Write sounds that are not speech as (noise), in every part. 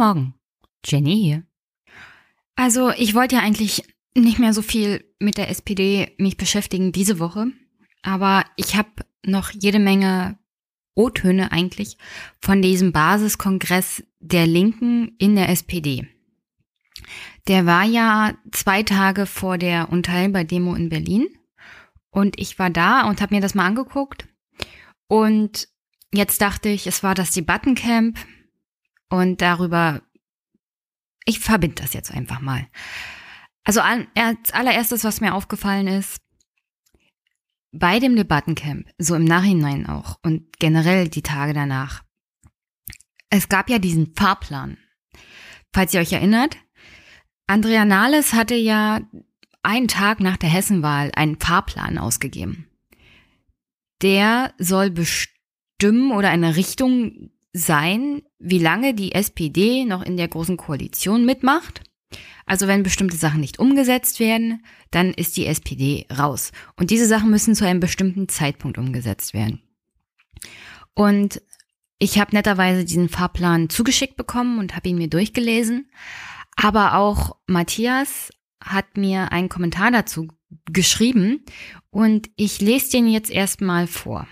Morgen, Jenny hier. Also, ich wollte ja eigentlich nicht mehr so viel mit der SPD mich beschäftigen diese Woche, aber ich habe noch jede Menge O-Töne eigentlich von diesem Basiskongress der Linken in der SPD. Der war ja zwei Tage vor der Unteilbar-Demo in Berlin und ich war da und habe mir das mal angeguckt und jetzt dachte ich, es war das Debattencamp und darüber, ich verbinde das jetzt einfach mal. Also als allererstes, was mir aufgefallen ist, bei dem Debattencamp, so im Nachhinein auch und generell die Tage danach, es gab ja diesen Fahrplan. Falls ihr euch erinnert, Andrea Nahles hatte ja einen Tag nach der Hessenwahl einen Fahrplan ausgegeben. Der soll bestimmen oder eine Richtung sein, wie lange die SPD noch in der großen Koalition mitmacht also wenn bestimmte Sachen nicht umgesetzt werden, dann ist die SPD raus. Und diese Sachen müssen zu einem bestimmten Zeitpunkt umgesetzt werden. Und ich habe netterweise diesen Fahrplan zugeschickt bekommen und habe ihn mir durchgelesen. Aber auch Matthias hat mir einen Kommentar dazu geschrieben und ich lese den jetzt erstmal vor.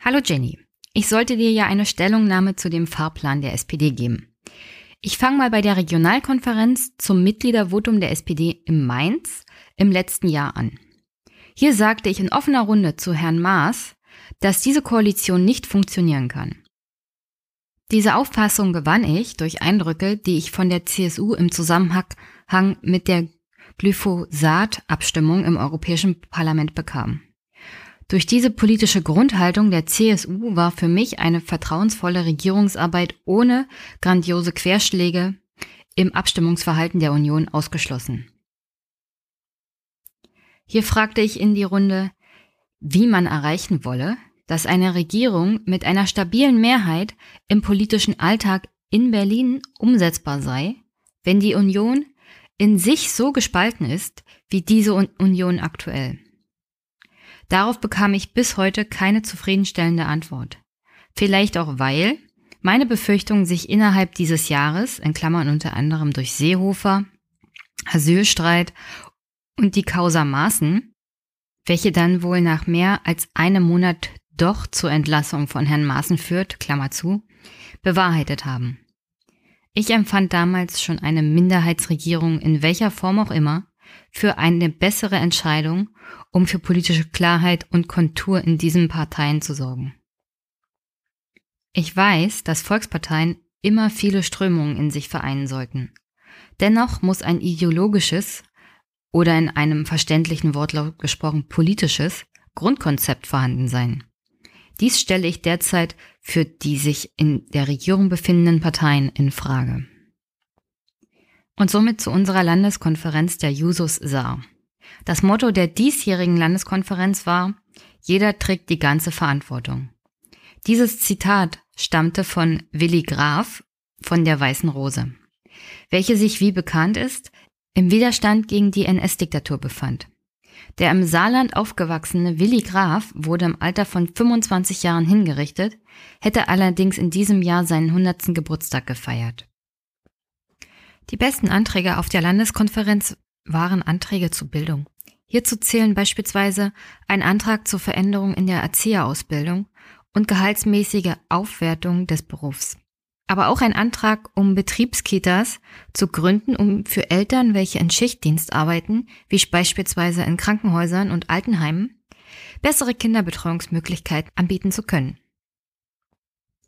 Hallo Jenny, ich sollte dir ja eine Stellungnahme zu dem Fahrplan der SPD geben. Ich fange mal bei der Regionalkonferenz zum Mitgliedervotum der SPD in Mainz im letzten Jahr an. Hier sagte ich in offener Runde zu Herrn Maas, dass diese Koalition nicht funktionieren kann. Diese Auffassung gewann ich durch Eindrücke, die ich von der CSU im Zusammenhang mit der Glyphosat-Abstimmung im Europäischen Parlament bekam. Durch diese politische Grundhaltung der CSU war für mich eine vertrauensvolle Regierungsarbeit ohne grandiose Querschläge im Abstimmungsverhalten der Union ausgeschlossen. Hier fragte ich in die Runde, wie man erreichen wolle, dass eine Regierung mit einer stabilen Mehrheit im politischen Alltag in Berlin umsetzbar sei, wenn die Union in sich so gespalten ist wie diese Union aktuell. Darauf bekam ich bis heute keine zufriedenstellende Antwort. Vielleicht auch weil meine Befürchtungen sich innerhalb dieses Jahres, in Klammern unter anderem durch Seehofer, Asylstreit und die Causa Maaßen, welche dann wohl nach mehr als einem Monat doch zur Entlassung von Herrn Maaßen führt, Klammer zu, bewahrheitet haben. Ich empfand damals schon eine Minderheitsregierung in welcher Form auch immer für eine bessere Entscheidung, um für politische Klarheit und Kontur in diesen Parteien zu sorgen. Ich weiß, dass Volksparteien immer viele Strömungen in sich vereinen sollten. Dennoch muss ein ideologisches oder in einem verständlichen Wortlaut gesprochen politisches Grundkonzept vorhanden sein. Dies stelle ich derzeit für die sich in der Regierung befindenden Parteien in Frage. Und somit zu unserer Landeskonferenz der Jusos Saar. Das Motto der diesjährigen Landeskonferenz war, jeder trägt die ganze Verantwortung. Dieses Zitat stammte von Willi Graf von der Weißen Rose, welche sich, wie bekannt ist, im Widerstand gegen die NS-Diktatur befand. Der im Saarland aufgewachsene Willi Graf wurde im Alter von 25 Jahren hingerichtet, hätte allerdings in diesem Jahr seinen 100. Geburtstag gefeiert. Die besten Anträge auf der Landeskonferenz waren Anträge zur Bildung. Hierzu zählen beispielsweise ein Antrag zur Veränderung in der Erzieherausbildung und gehaltsmäßige Aufwertung des Berufs. Aber auch ein Antrag, um Betriebskitas zu gründen, um für Eltern, welche in Schichtdienst arbeiten, wie beispielsweise in Krankenhäusern und Altenheimen, bessere Kinderbetreuungsmöglichkeiten anbieten zu können.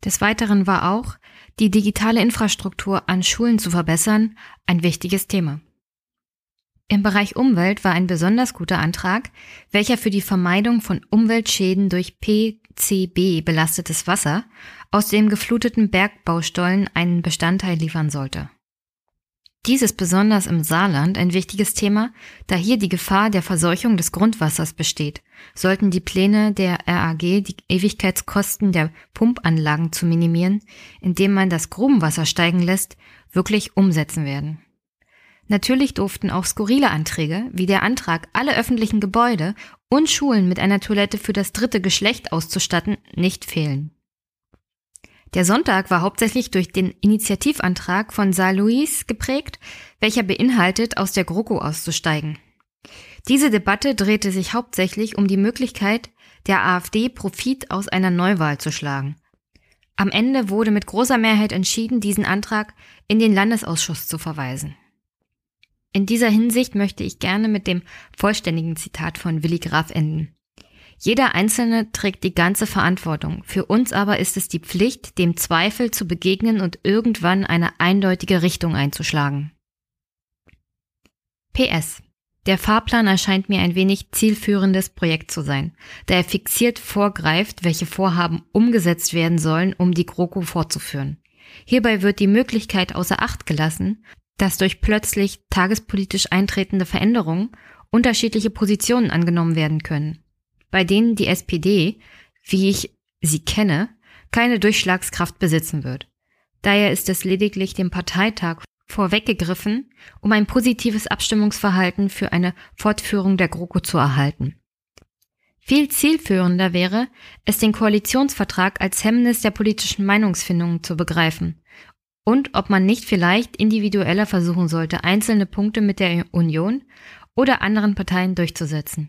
Des Weiteren war auch die digitale Infrastruktur an Schulen zu verbessern ein wichtiges Thema. Im Bereich Umwelt war ein besonders guter Antrag, welcher für die Vermeidung von Umweltschäden durch PCB belastetes Wasser aus dem gefluteten Bergbaustollen einen Bestandteil liefern sollte. Dies ist besonders im Saarland ein wichtiges Thema, da hier die Gefahr der Verseuchung des Grundwassers besteht. Sollten die Pläne der RAG die Ewigkeitskosten der Pumpanlagen zu minimieren, indem man das Grubenwasser steigen lässt, wirklich umsetzen werden. Natürlich durften auch skurrile Anträge, wie der Antrag, alle öffentlichen Gebäude und Schulen mit einer Toilette für das dritte Geschlecht auszustatten, nicht fehlen. Der Sonntag war hauptsächlich durch den Initiativantrag von Saar Louis geprägt, welcher beinhaltet, aus der GroKo auszusteigen. Diese Debatte drehte sich hauptsächlich um die Möglichkeit, der AfD Profit aus einer Neuwahl zu schlagen. Am Ende wurde mit großer Mehrheit entschieden, diesen Antrag in den Landesausschuss zu verweisen. In dieser Hinsicht möchte ich gerne mit dem vollständigen Zitat von Willi Graf enden. Jeder Einzelne trägt die ganze Verantwortung. Für uns aber ist es die Pflicht, dem Zweifel zu begegnen und irgendwann eine eindeutige Richtung einzuschlagen. PS. Der Fahrplan erscheint mir ein wenig zielführendes Projekt zu sein, da er fixiert vorgreift, welche Vorhaben umgesetzt werden sollen, um die GroKo fortzuführen. Hierbei wird die Möglichkeit außer Acht gelassen, dass durch plötzlich tagespolitisch eintretende Veränderungen unterschiedliche Positionen angenommen werden können bei denen die SPD, wie ich sie kenne, keine Durchschlagskraft besitzen wird. Daher ist es lediglich dem Parteitag vorweggegriffen, um ein positives Abstimmungsverhalten für eine Fortführung der GroKo zu erhalten. Viel zielführender wäre, es den Koalitionsvertrag als Hemmnis der politischen Meinungsfindung zu begreifen und ob man nicht vielleicht individueller versuchen sollte, einzelne Punkte mit der Union oder anderen Parteien durchzusetzen.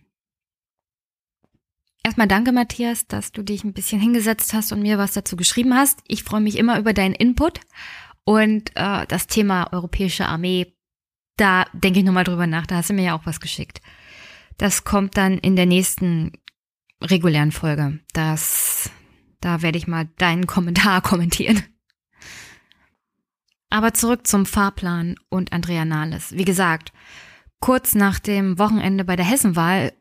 Erstmal danke, Matthias, dass du dich ein bisschen hingesetzt hast und mir was dazu geschrieben hast. Ich freue mich immer über deinen Input. Und äh, das Thema Europäische Armee, da denke ich nochmal drüber nach. Da hast du mir ja auch was geschickt. Das kommt dann in der nächsten regulären Folge. Das, da werde ich mal deinen Kommentar (laughs) kommentieren. Aber zurück zum Fahrplan und Andrea Nahles. Wie gesagt, kurz nach dem Wochenende bei der Hessenwahl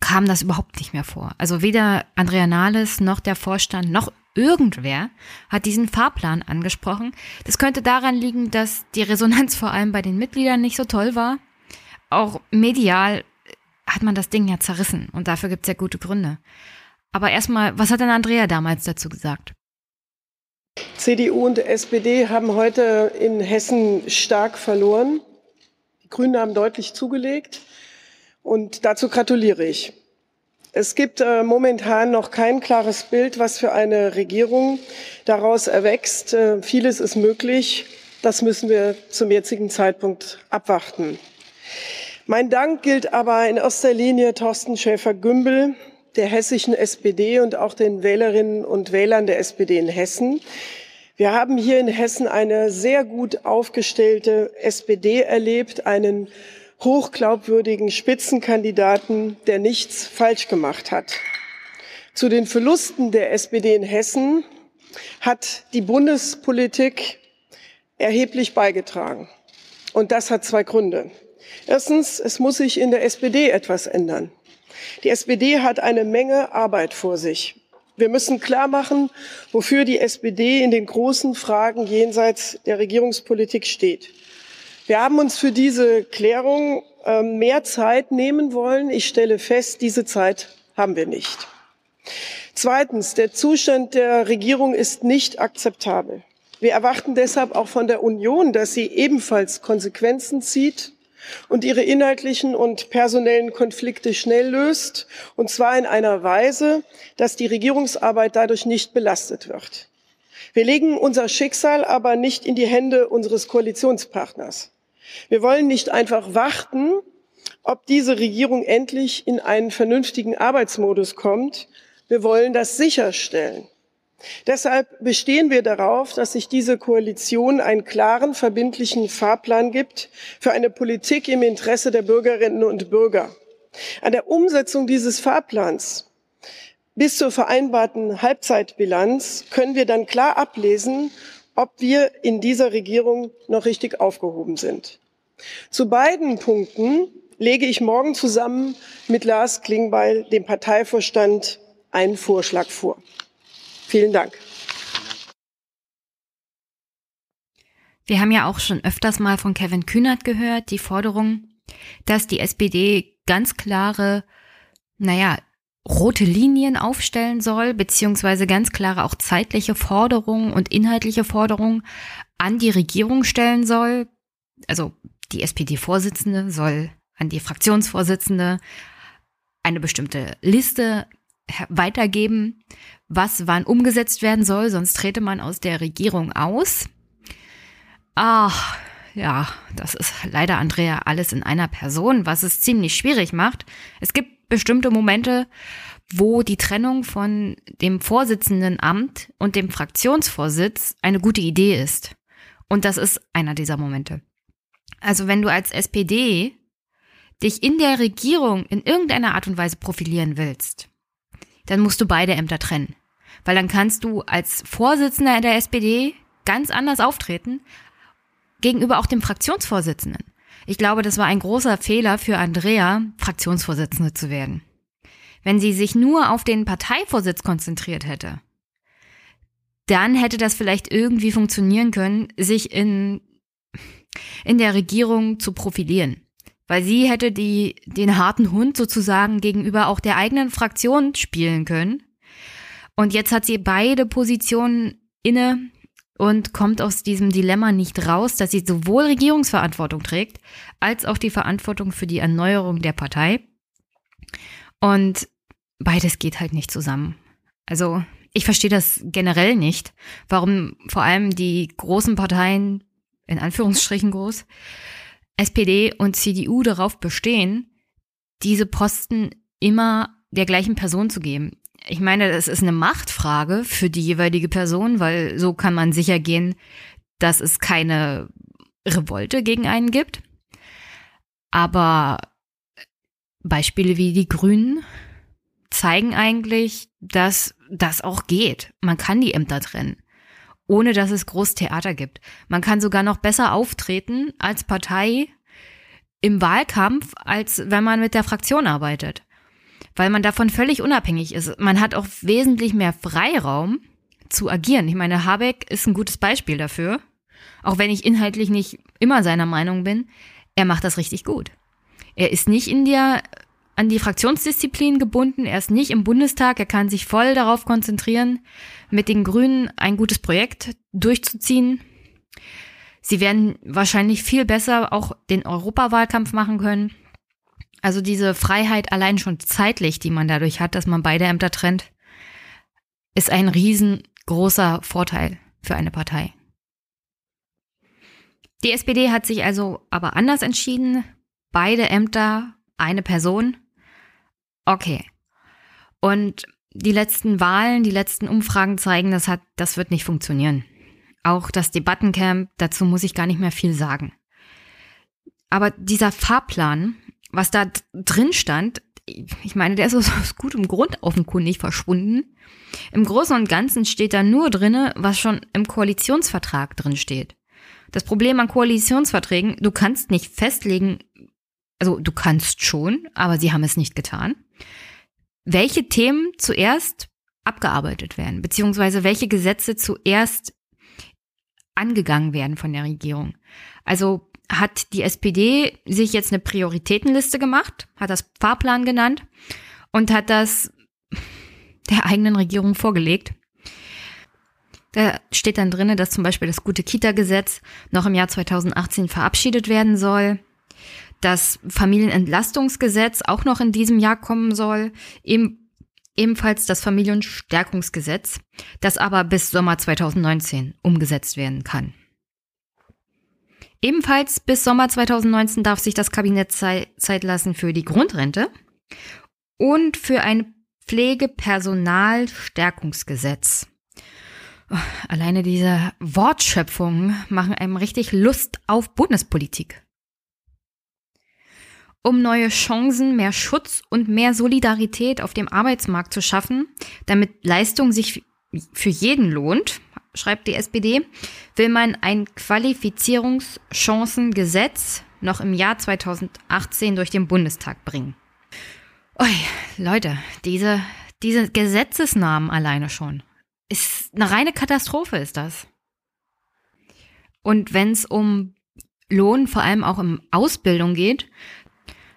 kam das überhaupt nicht mehr vor. Also weder Andrea Nahles noch der Vorstand noch irgendwer hat diesen Fahrplan angesprochen. Das könnte daran liegen, dass die Resonanz vor allem bei den Mitgliedern nicht so toll war. Auch medial hat man das Ding ja zerrissen und dafür gibt es ja gute Gründe. Aber erstmal, was hat denn Andrea damals dazu gesagt? CDU und SPD haben heute in Hessen stark verloren. Die Grünen haben deutlich zugelegt. Und dazu gratuliere ich. Es gibt äh, momentan noch kein klares Bild, was für eine Regierung daraus erwächst. Äh, vieles ist möglich. Das müssen wir zum jetzigen Zeitpunkt abwarten. Mein Dank gilt aber in erster Linie Thorsten Schäfer-Gümbel, der hessischen SPD und auch den Wählerinnen und Wählern der SPD in Hessen. Wir haben hier in Hessen eine sehr gut aufgestellte SPD erlebt, einen hochglaubwürdigen Spitzenkandidaten, der nichts falsch gemacht hat. Zu den Verlusten der SPD in Hessen hat die Bundespolitik erheblich beigetragen. Und das hat zwei Gründe. Erstens, es muss sich in der SPD etwas ändern. Die SPD hat eine Menge Arbeit vor sich. Wir müssen klar machen, wofür die SPD in den großen Fragen jenseits der Regierungspolitik steht. Wir haben uns für diese Klärung ähm, mehr Zeit nehmen wollen. Ich stelle fest, diese Zeit haben wir nicht. Zweitens, der Zustand der Regierung ist nicht akzeptabel. Wir erwarten deshalb auch von der Union, dass sie ebenfalls Konsequenzen zieht und ihre inhaltlichen und personellen Konflikte schnell löst, und zwar in einer Weise, dass die Regierungsarbeit dadurch nicht belastet wird. Wir legen unser Schicksal aber nicht in die Hände unseres Koalitionspartners. Wir wollen nicht einfach warten, ob diese Regierung endlich in einen vernünftigen Arbeitsmodus kommt. Wir wollen das sicherstellen. Deshalb bestehen wir darauf, dass sich diese Koalition einen klaren, verbindlichen Fahrplan gibt für eine Politik im Interesse der Bürgerinnen und Bürger. An der Umsetzung dieses Fahrplans bis zur vereinbarten Halbzeitbilanz können wir dann klar ablesen, ob wir in dieser Regierung noch richtig aufgehoben sind. Zu beiden Punkten lege ich morgen zusammen mit Lars Klingbeil, dem Parteivorstand, einen Vorschlag vor. Vielen Dank. Wir haben ja auch schon öfters mal von Kevin Kühnert gehört, die Forderung, dass die SPD ganz klare, naja, rote Linien aufstellen soll, beziehungsweise ganz klare auch zeitliche Forderungen und inhaltliche Forderungen an die Regierung stellen soll. Also die SPD-Vorsitzende soll an die Fraktionsvorsitzende eine bestimmte Liste weitergeben, was wann umgesetzt werden soll, sonst trete man aus der Regierung aus. Ach, ja, das ist leider Andrea alles in einer Person, was es ziemlich schwierig macht. Es gibt bestimmte Momente, wo die Trennung von dem Vorsitzendenamt und dem Fraktionsvorsitz eine gute Idee ist. Und das ist einer dieser Momente. Also wenn du als SPD dich in der Regierung in irgendeiner Art und Weise profilieren willst, dann musst du beide Ämter trennen. Weil dann kannst du als Vorsitzender der SPD ganz anders auftreten gegenüber auch dem Fraktionsvorsitzenden. Ich glaube, das war ein großer Fehler für Andrea, Fraktionsvorsitzende zu werden. Wenn sie sich nur auf den Parteivorsitz konzentriert hätte, dann hätte das vielleicht irgendwie funktionieren können, sich in, in der Regierung zu profilieren. Weil sie hätte die, den harten Hund sozusagen gegenüber auch der eigenen Fraktion spielen können. Und jetzt hat sie beide Positionen inne und kommt aus diesem Dilemma nicht raus, dass sie sowohl Regierungsverantwortung trägt, als auch die Verantwortung für die Erneuerung der Partei. Und beides geht halt nicht zusammen. Also ich verstehe das generell nicht, warum vor allem die großen Parteien, in Anführungsstrichen groß, SPD und CDU darauf bestehen, diese Posten immer der gleichen Person zu geben ich meine, das ist eine Machtfrage für die jeweilige Person, weil so kann man sicher gehen, dass es keine Revolte gegen einen gibt. Aber Beispiele wie die Grünen zeigen eigentlich, dass das auch geht. Man kann die Ämter trennen, ohne dass es groß Theater gibt. Man kann sogar noch besser auftreten als Partei im Wahlkampf, als wenn man mit der Fraktion arbeitet weil man davon völlig unabhängig ist. Man hat auch wesentlich mehr Freiraum zu agieren. Ich meine, Habeck ist ein gutes Beispiel dafür. Auch wenn ich inhaltlich nicht immer seiner Meinung bin, er macht das richtig gut. Er ist nicht in der, an die Fraktionsdisziplin gebunden, er ist nicht im Bundestag, er kann sich voll darauf konzentrieren, mit den Grünen ein gutes Projekt durchzuziehen. Sie werden wahrscheinlich viel besser auch den Europawahlkampf machen können. Also diese Freiheit allein schon zeitlich, die man dadurch hat, dass man beide Ämter trennt, ist ein riesengroßer Vorteil für eine Partei. Die SPD hat sich also aber anders entschieden. Beide Ämter, eine Person. Okay. Und die letzten Wahlen, die letzten Umfragen zeigen, das hat, das wird nicht funktionieren. Auch das Debattencamp, dazu muss ich gar nicht mehr viel sagen. Aber dieser Fahrplan was da drin stand, ich meine, der ist aus gutem Grund offenkundig verschwunden. Im Großen und Ganzen steht da nur drinne, was schon im Koalitionsvertrag drin steht. Das Problem an Koalitionsverträgen, du kannst nicht festlegen, also du kannst schon, aber sie haben es nicht getan, welche Themen zuerst abgearbeitet werden, beziehungsweise welche Gesetze zuerst angegangen werden von der Regierung. Also hat die SPD sich jetzt eine Prioritätenliste gemacht, hat das Fahrplan genannt und hat das der eigenen Regierung vorgelegt. Da steht dann drinne, dass zum Beispiel das gute Kita-Gesetz noch im Jahr 2018 verabschiedet werden soll, das Familienentlastungsgesetz auch noch in diesem Jahr kommen soll, eben, ebenfalls das Familienstärkungsgesetz, das aber bis Sommer 2019 umgesetzt werden kann. Ebenfalls bis Sommer 2019 darf sich das Kabinett Zeit lassen für die Grundrente und für ein Pflegepersonalstärkungsgesetz. Oh, alleine diese Wortschöpfungen machen einem richtig Lust auf Bundespolitik. Um neue Chancen, mehr Schutz und mehr Solidarität auf dem Arbeitsmarkt zu schaffen, damit Leistung sich für jeden lohnt, schreibt die SPD, will man ein Qualifizierungschancengesetz noch im Jahr 2018 durch den Bundestag bringen. Ui, Leute, diese, diese Gesetzesnamen alleine schon. Ist eine reine Katastrophe, ist das. Und wenn es um Lohn, vor allem auch um Ausbildung geht,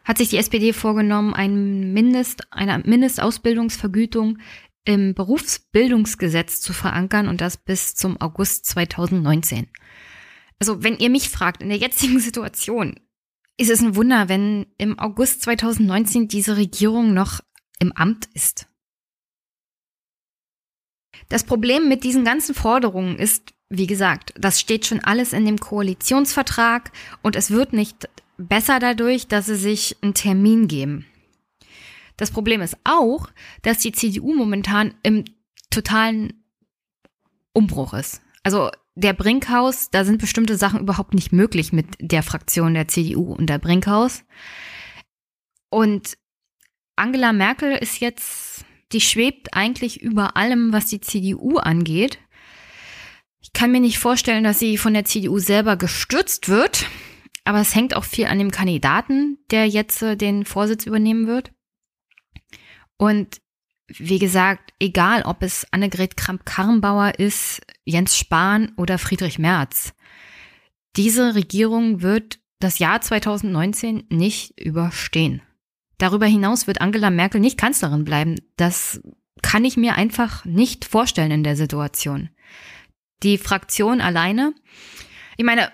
hat sich die SPD vorgenommen, ein Mindest, eine Mindestausbildungsvergütung im Berufsbildungsgesetz zu verankern und das bis zum August 2019. Also wenn ihr mich fragt, in der jetzigen (laughs) Situation ist es ein Wunder, wenn im August 2019 diese Regierung noch im Amt ist. Das Problem mit diesen ganzen Forderungen ist, wie gesagt, das steht schon alles in dem Koalitionsvertrag und es wird nicht besser dadurch, dass sie sich einen Termin geben. Das Problem ist auch, dass die CDU momentan im totalen Umbruch ist. Also der Brinkhaus, da sind bestimmte Sachen überhaupt nicht möglich mit der Fraktion der CDU und der Brinkhaus. Und Angela Merkel ist jetzt, die schwebt eigentlich über allem, was die CDU angeht. Ich kann mir nicht vorstellen, dass sie von der CDU selber gestürzt wird, aber es hängt auch viel an dem Kandidaten, der jetzt äh, den Vorsitz übernehmen wird. Und wie gesagt, egal ob es Annegret Kramp-Karrenbauer ist, Jens Spahn oder Friedrich Merz, diese Regierung wird das Jahr 2019 nicht überstehen. Darüber hinaus wird Angela Merkel nicht Kanzlerin bleiben. Das kann ich mir einfach nicht vorstellen in der Situation. Die Fraktion alleine, ich meine,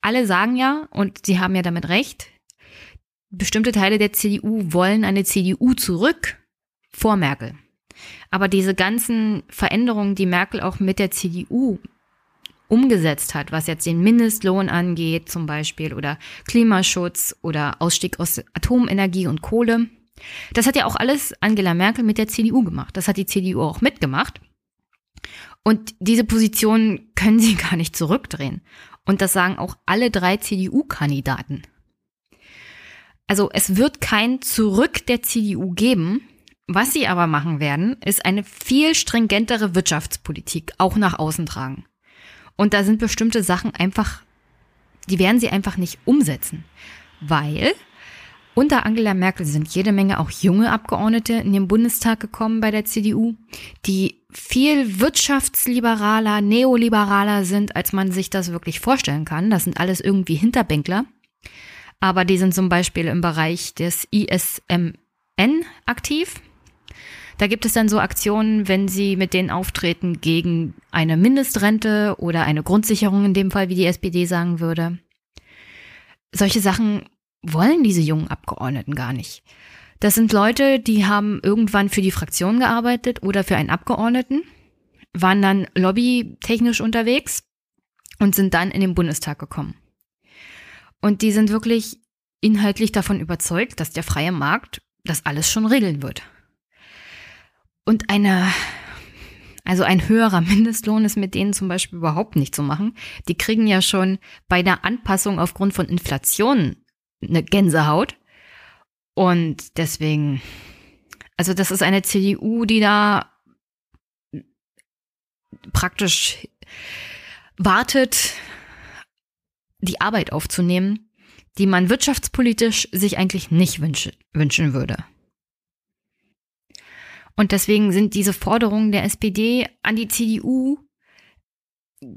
alle sagen ja, und sie haben ja damit recht, bestimmte Teile der CDU wollen eine CDU zurück vor Merkel. Aber diese ganzen Veränderungen, die Merkel auch mit der CDU umgesetzt hat, was jetzt den Mindestlohn angeht zum Beispiel oder Klimaschutz oder Ausstieg aus Atomenergie und Kohle, das hat ja auch alles Angela Merkel mit der CDU gemacht. Das hat die CDU auch mitgemacht. Und diese Position können sie (laughs) gar nicht zurückdrehen. Und das sagen auch alle drei CDU-Kandidaten. Also es wird kein Zurück der CDU geben. Was sie aber machen werden, ist eine viel stringentere Wirtschaftspolitik auch nach außen tragen. Und da sind bestimmte Sachen einfach, die werden sie einfach nicht umsetzen. Weil unter Angela Merkel sind jede Menge auch junge Abgeordnete in den Bundestag gekommen bei der CDU, die viel wirtschaftsliberaler, neoliberaler sind, als man sich das wirklich vorstellen kann. Das sind alles irgendwie Hinterbänkler. Aber die sind zum Beispiel im Bereich des ISMN aktiv. Da gibt es dann so Aktionen, wenn sie mit denen auftreten gegen eine Mindestrente oder eine Grundsicherung in dem Fall, wie die SPD sagen würde. Solche Sachen wollen diese jungen Abgeordneten gar nicht. Das sind Leute, die haben irgendwann für die Fraktion gearbeitet oder für einen Abgeordneten, waren dann lobbytechnisch unterwegs und sind dann in den Bundestag gekommen. Und die sind wirklich inhaltlich davon überzeugt, dass der freie Markt das alles schon regeln wird. Und eine, also ein höherer (laughs) Mindestlohn ist mit denen zum Beispiel überhaupt nicht zu machen. Die kriegen ja schon bei der Anpassung aufgrund von Inflation eine Gänsehaut. Und deswegen, also das ist eine CDU, die da praktisch wartet, die Arbeit aufzunehmen, die man wirtschaftspolitisch sich eigentlich nicht wünsche, wünschen würde. Und deswegen sind diese Forderungen der SPD an die CDU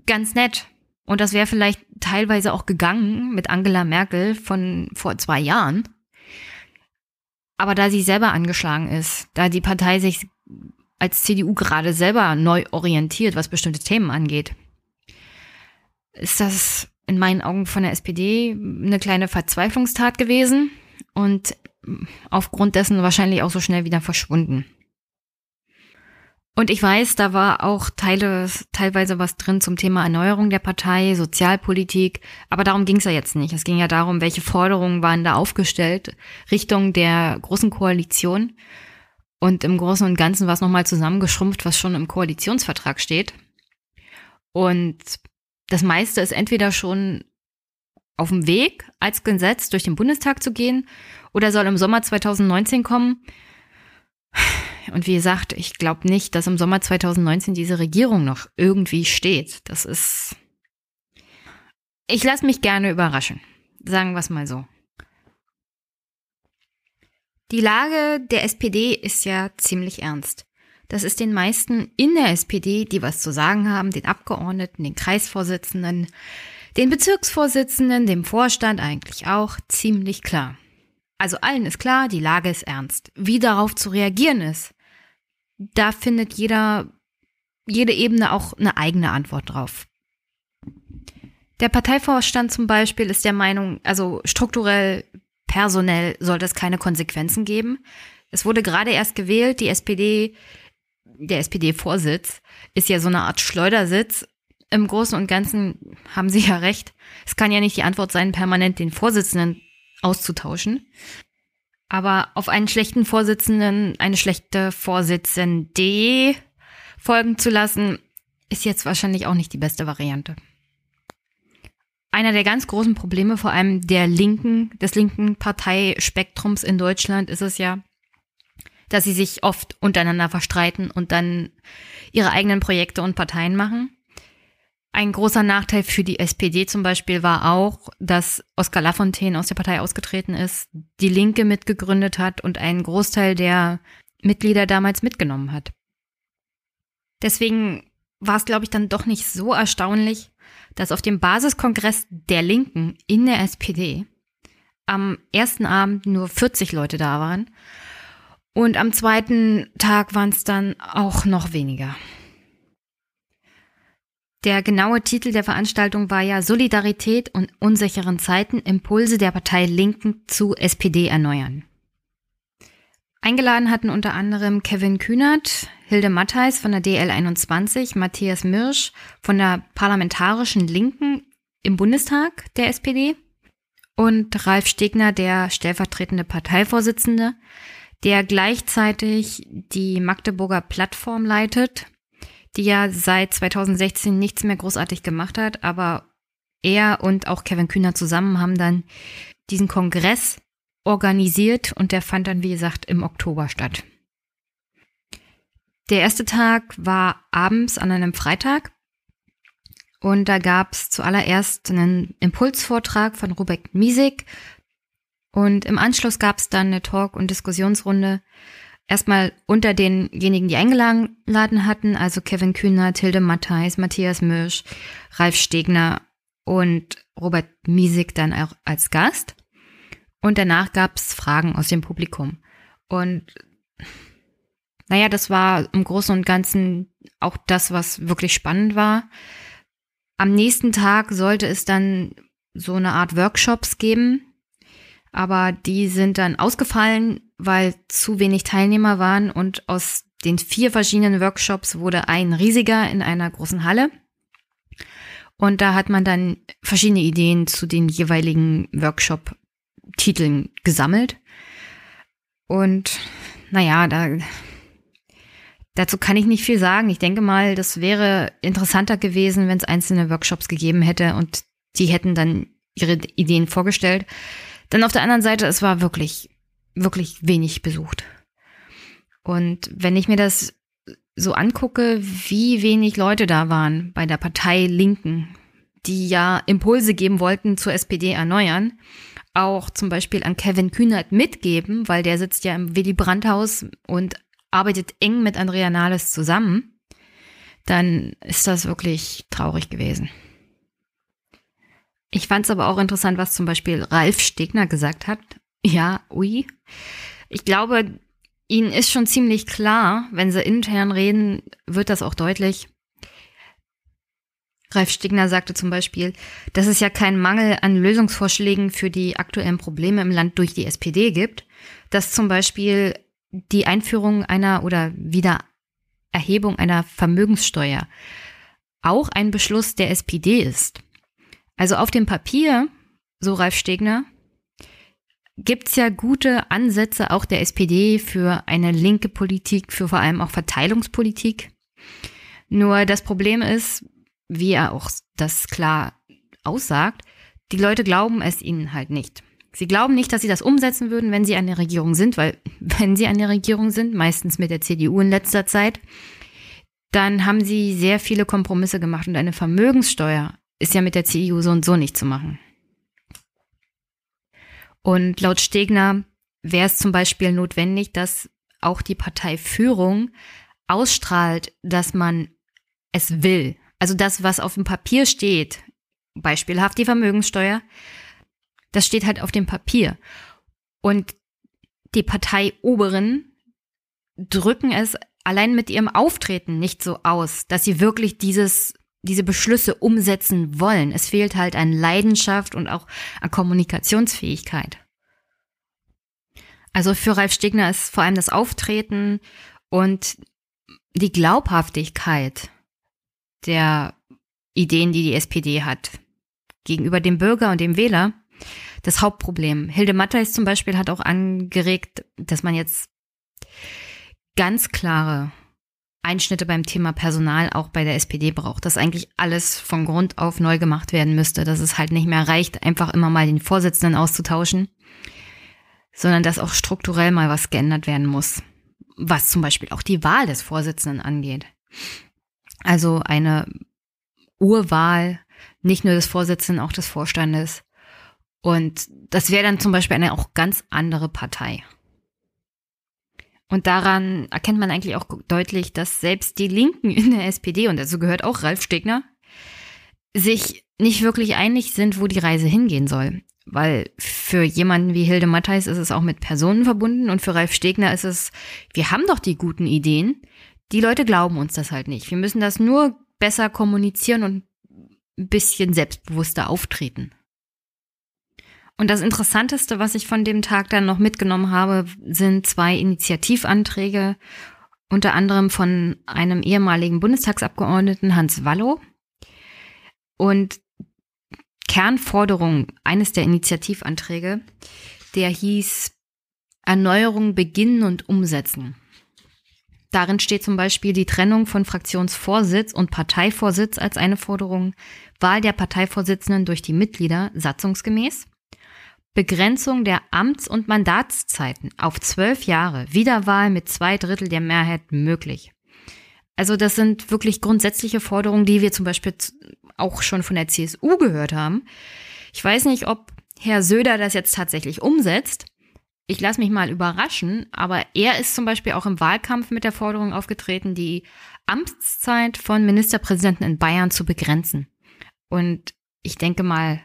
ganz nett. Und das wäre vielleicht teilweise auch gegangen mit Angela Merkel von vor zwei Jahren. Aber da sie selber angeschlagen ist, da die Partei sich als CDU gerade selber neu orientiert, was bestimmte Themen angeht, ist das in meinen Augen von der SPD eine kleine Verzweiflungstat gewesen und aufgrund dessen wahrscheinlich auch so schnell wieder verschwunden. Und ich weiß, da war auch Teile, teilweise was drin zum Thema Erneuerung der Partei, Sozialpolitik, aber darum ging es ja jetzt nicht. Es ging ja darum, welche Forderungen waren da aufgestellt Richtung der großen Koalition. Und im Großen und Ganzen war es nochmal zusammengeschrumpft, was schon im Koalitionsvertrag steht. Und das meiste ist entweder schon auf dem Weg, als Gesetz durch den Bundestag zu gehen, oder soll im Sommer 2019 kommen. Und wie gesagt, ich glaube nicht, dass im Sommer 2019 diese Regierung noch irgendwie steht. Das ist. Ich lasse mich gerne überraschen. Sagen wir es mal so. Die Lage der SPD ist ja ziemlich ernst. Das ist den meisten in der SPD, die was zu sagen haben, den Abgeordneten, den Kreisvorsitzenden, den Bezirksvorsitzenden, dem Vorstand eigentlich auch ziemlich klar. Also allen ist klar, die Lage ist ernst. Wie darauf zu reagieren ist, da findet jeder, jede Ebene auch eine eigene Antwort drauf. Der Parteivorstand zum Beispiel ist der Meinung, also strukturell, personell sollte es keine Konsequenzen geben. Es wurde gerade erst gewählt, die SPD der SPD-Vorsitz ist ja so eine Art Schleudersitz. Im Großen und Ganzen haben Sie (laughs) ja recht. Es kann ja nicht die Antwort sein, permanent den Vorsitzenden auszutauschen. Aber auf einen schlechten Vorsitzenden, eine schlechte Vorsitzende folgen zu lassen, ist jetzt wahrscheinlich auch nicht die beste Variante. Einer der ganz großen Probleme, vor allem der linken, des linken Parteispektrums in Deutschland, ist es ja, dass sie sich oft untereinander verstreiten und dann ihre eigenen Projekte und Parteien machen. Ein großer Nachteil für die SPD zum Beispiel war auch, dass Oskar Lafontaine aus der Partei ausgetreten ist, die Linke mitgegründet hat und einen Großteil der Mitglieder damals mitgenommen hat. Deswegen war es, glaube ich, dann doch nicht so erstaunlich, dass auf dem Basiskongress der Linken in der SPD am ersten Abend nur 40 Leute da waren und am zweiten Tag waren es dann auch noch weniger. Der genaue Titel der Veranstaltung war ja Solidarität und unsicheren Zeiten Impulse der Partei Linken zu SPD erneuern. Eingeladen hatten unter anderem Kevin Kühnert, Hilde Mattheis von der DL21, Matthias Mirsch von der Parlamentarischen Linken im Bundestag der SPD und Ralf Stegner, der stellvertretende Parteivorsitzende, der gleichzeitig die Magdeburger Plattform leitet die ja seit 2016 nichts mehr großartig gemacht hat, aber er und auch Kevin Kühner zusammen haben dann diesen Kongress organisiert und der fand dann, wie gesagt, im Oktober statt. Der erste Tag war abends an einem Freitag und da gab es zuallererst einen Impulsvortrag von Rubek Misik und im Anschluss gab es dann eine Talk- und Diskussionsrunde erstmal unter denjenigen, die eingeladen hatten, also Kevin Kühner, Tilde Matthijs, Matthias Mirsch, Ralf Stegner und Robert Miesig dann auch als Gast. Und danach gab es Fragen aus dem Publikum. Und naja, das war im Großen und Ganzen auch das, was wirklich spannend war. Am nächsten Tag sollte es dann so eine Art Workshops geben, aber die sind dann ausgefallen, weil zu wenig Teilnehmer waren und aus den vier verschiedenen Workshops wurde ein riesiger in einer großen Halle. Und da hat man dann verschiedene Ideen zu den jeweiligen Workshop-Titeln gesammelt. Und naja, da, dazu kann ich nicht viel sagen. Ich denke mal, das wäre interessanter gewesen, wenn es einzelne Workshops gegeben hätte und die hätten dann ihre Ideen vorgestellt. Dann auf der anderen Seite, es war wirklich, wirklich wenig besucht. Und wenn ich mir das so angucke, wie wenig Leute da waren bei der Partei Linken, die ja Impulse geben wollten zur SPD erneuern, auch zum Beispiel an Kevin Kühnert mitgeben, weil der sitzt ja im Willy Brandt-Haus und arbeitet eng mit Andrea Nahles zusammen, dann ist das wirklich traurig gewesen. Ich fand es aber auch interessant, was zum Beispiel Ralf Stegner gesagt hat. Ja, ui. Ich glaube, ihnen ist schon ziemlich klar, wenn sie intern reden, wird das auch deutlich. Ralf Stegner sagte zum Beispiel, dass es ja keinen Mangel an Lösungsvorschlägen für die aktuellen Probleme im Land durch die SPD gibt, dass zum Beispiel die Einführung einer oder Wiedererhebung einer Vermögenssteuer auch ein Beschluss der SPD ist. Also auf dem Papier, so Ralf Stegner, gibt's ja gute Ansätze auch der SPD für eine linke Politik, für vor allem auch Verteilungspolitik. Nur das Problem ist, wie er auch das klar aussagt, die Leute glauben es ihnen halt nicht. Sie glauben nicht, dass sie das umsetzen würden, wenn sie an der Regierung sind, weil (laughs) wenn sie an der Regierung sind, meistens mit der CDU in letzter Zeit, dann haben sie sehr viele Kompromisse gemacht und eine Vermögenssteuer ist ja mit der CDU so und so nicht zu machen. Und laut Stegner wäre es zum Beispiel notwendig, dass auch die Parteiführung ausstrahlt, dass man es will. Also das, was auf dem Papier steht, beispielhaft die Vermögenssteuer, das steht halt auf dem Papier. Und die Parteioberen drücken es allein mit ihrem Auftreten nicht so aus, dass sie wirklich dieses diese Beschlüsse umsetzen wollen. Es fehlt halt an Leidenschaft und auch an Kommunikationsfähigkeit. Also für Ralf Stegner ist vor allem das Auftreten und die Glaubhaftigkeit der Ideen, die die SPD hat, gegenüber dem Bürger und dem Wähler, das Hauptproblem. Hilde Mattheis zum Beispiel hat auch angeregt, dass man jetzt ganz klare Einschnitte beim Thema Personal auch bei der SPD braucht, dass eigentlich alles von Grund auf neu gemacht werden müsste, dass es halt nicht mehr reicht, einfach immer mal den Vorsitzenden auszutauschen, sondern dass auch strukturell mal was geändert werden muss, was zum Beispiel auch die Wahl des Vorsitzenden angeht. Also eine Urwahl, nicht nur des Vorsitzenden, auch des Vorstandes. Und das wäre dann zum Beispiel eine auch ganz andere Partei. Und daran erkennt man eigentlich auch deutlich, dass selbst die Linken in der SPD, und dazu gehört auch Ralf Stegner, sich nicht wirklich einig sind, wo die Reise hingehen soll. Weil für jemanden wie Hilde Mattheis ist es auch mit Personen verbunden und für Ralf Stegner ist es, wir haben doch die guten Ideen, die Leute glauben uns das halt nicht. Wir müssen das nur besser kommunizieren und ein bisschen selbstbewusster auftreten. Und das Interessanteste, was ich von dem Tag dann noch mitgenommen habe, sind zwei Initiativanträge, unter anderem von einem ehemaligen Bundestagsabgeordneten Hans Wallow. Und Kernforderung eines der Initiativanträge, der hieß Erneuerung beginnen und umsetzen. Darin steht zum Beispiel die Trennung von Fraktionsvorsitz und Parteivorsitz als eine Forderung, Wahl der Parteivorsitzenden durch die Mitglieder satzungsgemäß, Begrenzung der Amts- und Mandatszeiten auf zwölf Jahre, Wiederwahl mit zwei Drittel der Mehrheit möglich. Also das sind wirklich grundsätzliche Forderungen, die wir zum Beispiel auch schon von der CSU gehört haben. Ich weiß nicht, ob Herr Söder das jetzt tatsächlich umsetzt. Ich lasse mich mal überraschen, aber er ist zum Beispiel auch im Wahlkampf mit der Forderung aufgetreten, die Amtszeit von Ministerpräsidenten in Bayern zu begrenzen. Und ich denke mal,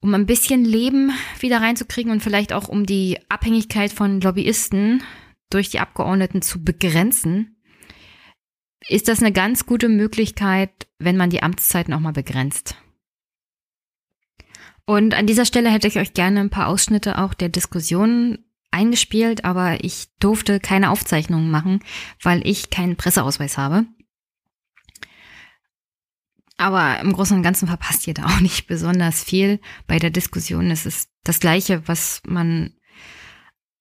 um ein bisschen Leben wieder reinzukriegen und vielleicht auch um die Abhängigkeit von Lobbyisten durch die Abgeordneten zu begrenzen, ist das eine ganz gute Möglichkeit, wenn man die Amtszeiten auch mal begrenzt. Und an dieser Stelle hätte ich euch gerne ein paar Ausschnitte auch der Diskussion eingespielt, aber ich durfte keine Aufzeichnungen machen, weil ich keinen Presseausweis habe. Aber im Großen und Ganzen verpasst ihr da auch nicht besonders viel bei der Diskussion. Es ist das Gleiche, was man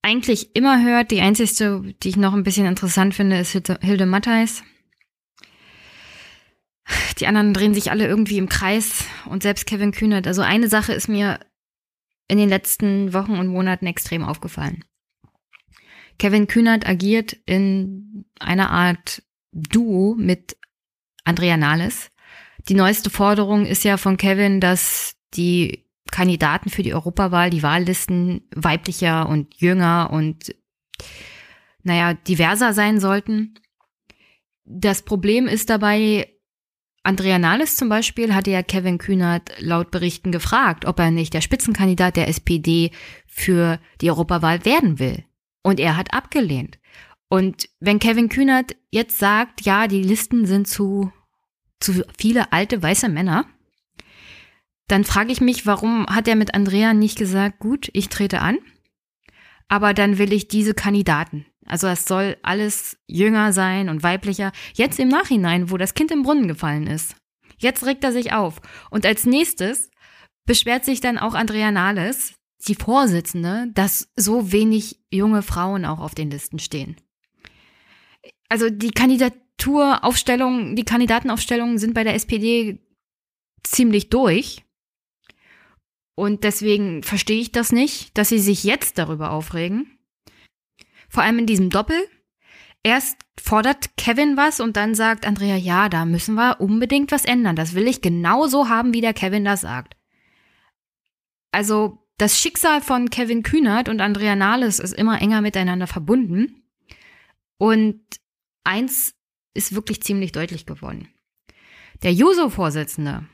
eigentlich immer hört. Die einzigste, die ich noch ein bisschen interessant finde, ist Hilde Mattheis. Die anderen drehen sich alle irgendwie im Kreis und selbst Kevin Kühnert. Also eine Sache ist mir in den letzten Wochen und Monaten extrem aufgefallen. Kevin Kühnert agiert in einer Art Duo mit Andrea Nahles die neueste Forderung ist ja von Kevin, dass die Kandidaten für die Europawahl, die Wahllisten weiblicher und jünger und naja, diverser sein sollten. Das Problem ist dabei, Andrea Nahles zum Beispiel hatte ja Kevin Kühnert laut Berichten gefragt, ob er nicht der Spitzenkandidat der SPD für die Europawahl werden will. Und er hat abgelehnt. Und wenn Kevin Kühnert jetzt sagt, ja, die Listen sind zu zu viele alte weiße Männer, dann frage ich mich, warum hat er mit Andrea nicht gesagt, gut, ich trete an, aber dann will ich diese Kandidaten. Also es soll alles jünger sein und weiblicher. Jetzt im Nachhinein, wo das Kind im Brunnen gefallen ist. Jetzt regt er sich auf. Und als nächstes beschwert sich dann auch Andrea Nahles, die Vorsitzende, dass so wenig junge Frauen auch auf den Listen stehen. Also die Kandidat Touraufstellung, die Kandidatenaufstellungen sind bei der SPD ziemlich durch. Und deswegen verstehe ich das nicht, dass sie sich jetzt darüber aufregen. Vor allem in diesem Doppel. Erst fordert Kevin was und dann sagt Andrea, ja, da müssen wir unbedingt was ändern. Das will ich genauso haben, wie der Kevin das sagt. Also das Schicksal von Kevin Kühnert und Andrea Nahles ist immer enger miteinander verbunden. Und eins ist wirklich ziemlich deutlich geworden. Der Juso-Vorsitzende,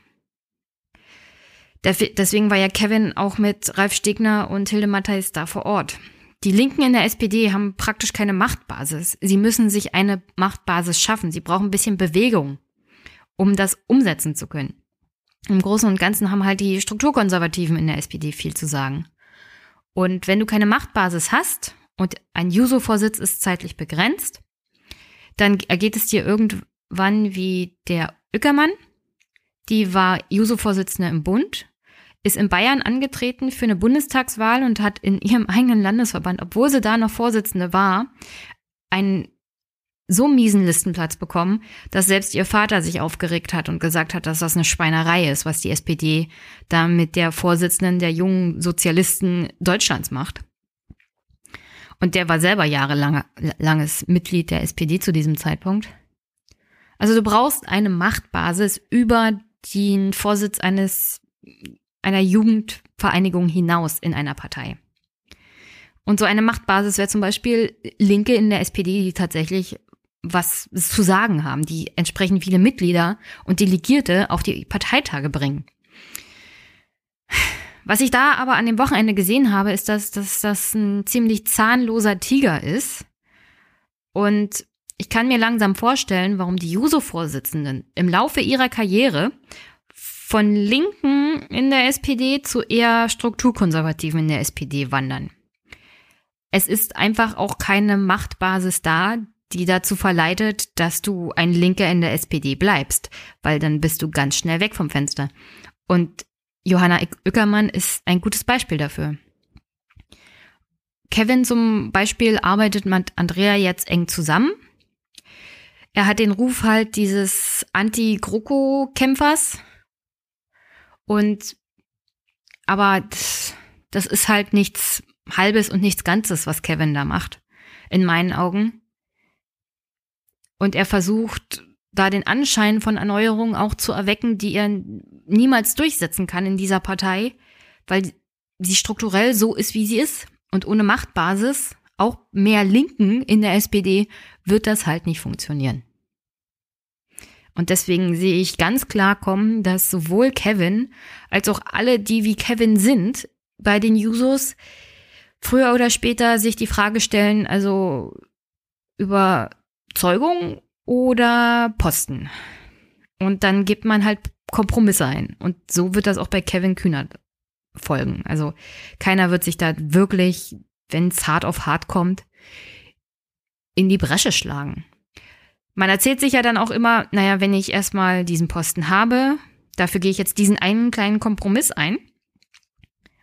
deswegen war ja Kevin auch mit Ralf Stegner und Hilde Matthijs da vor Ort. Die Linken in der SPD haben praktisch keine Machtbasis. Sie müssen sich eine Machtbasis schaffen. Sie brauchen ein bisschen Bewegung, um das umsetzen zu können. Im Großen und Ganzen haben halt die Strukturkonservativen in der SPD viel zu sagen. Und wenn du keine Machtbasis hast und ein Juso-Vorsitz ist zeitlich begrenzt, Dann ergeht es dir irgendwann wie der Ückermann. Die war Juso-Vorsitzende im Bund, ist in Bayern angetreten für eine Bundestagswahl und hat in ihrem (laughs) eigenen Landesverband, obwohl sie da noch Vorsitzende war, einen so miesen Listenplatz bekommen, dass selbst ihr Vater sich aufgeregt hat und gesagt hat, dass das eine Schweinerei ist, was die SPD da mit der Vorsitzenden der jungen Sozialisten Deutschlands macht. Und der war selber jahrelanges Mitglied der SPD zu diesem Zeitpunkt. Also du brauchst eine Machtbasis über den Vorsitz eines, einer Jugendvereinigung hinaus in einer Partei. Und so eine Machtbasis wäre zum Beispiel Linke in der SPD, die tatsächlich was zu sagen haben, die entsprechend viele Mitglieder und Delegierte auf die Parteitage bringen. Was ich da aber an dem Wochenende gesehen habe, ist, dass, dass das ein ziemlich zahnloser Tiger ist. Und ich kann mir langsam vorstellen, warum die Juso-Vorsitzenden im Laufe ihrer Karriere von Linken in der SPD zu eher Strukturkonservativen in der SPD wandern. Es ist einfach auch keine Machtbasis da, die dazu verleitet, dass du ein Linker in der SPD bleibst, weil dann bist du ganz schnell weg vom Fenster. Und Johanna Ückermann ist ein gutes Beispiel dafür. Kevin zum Beispiel arbeitet mit Andrea jetzt eng zusammen. Er hat den Ruf halt dieses Anti-GroKo-Kämpfers. Und, aber das, das ist halt nichts Halbes und nichts Ganzes, was Kevin da macht. In meinen Augen. Und er versucht, da den Anschein von Erneuerung auch zu erwecken, die er niemals durchsetzen kann in dieser Partei, weil sie strukturell so ist, wie sie ist. Und ohne Machtbasis, auch mehr Linken in der SPD, wird das halt nicht funktionieren. Und deswegen sehe ich ganz klar kommen, dass sowohl Kevin als auch alle, die wie Kevin sind, bei den Jusos früher oder später sich die Frage stellen, also Überzeugung oder Posten. Und dann gibt man halt Kompromisse ein. Und so wird das auch bei Kevin Kühnert folgen. Also keiner wird sich da wirklich, wenn es hart auf hart kommt, in die Bresche schlagen. Man erzählt sich ja dann auch immer, naja, wenn ich erstmal diesen Posten habe, dafür gehe ich jetzt diesen einen kleinen Kompromiss ein.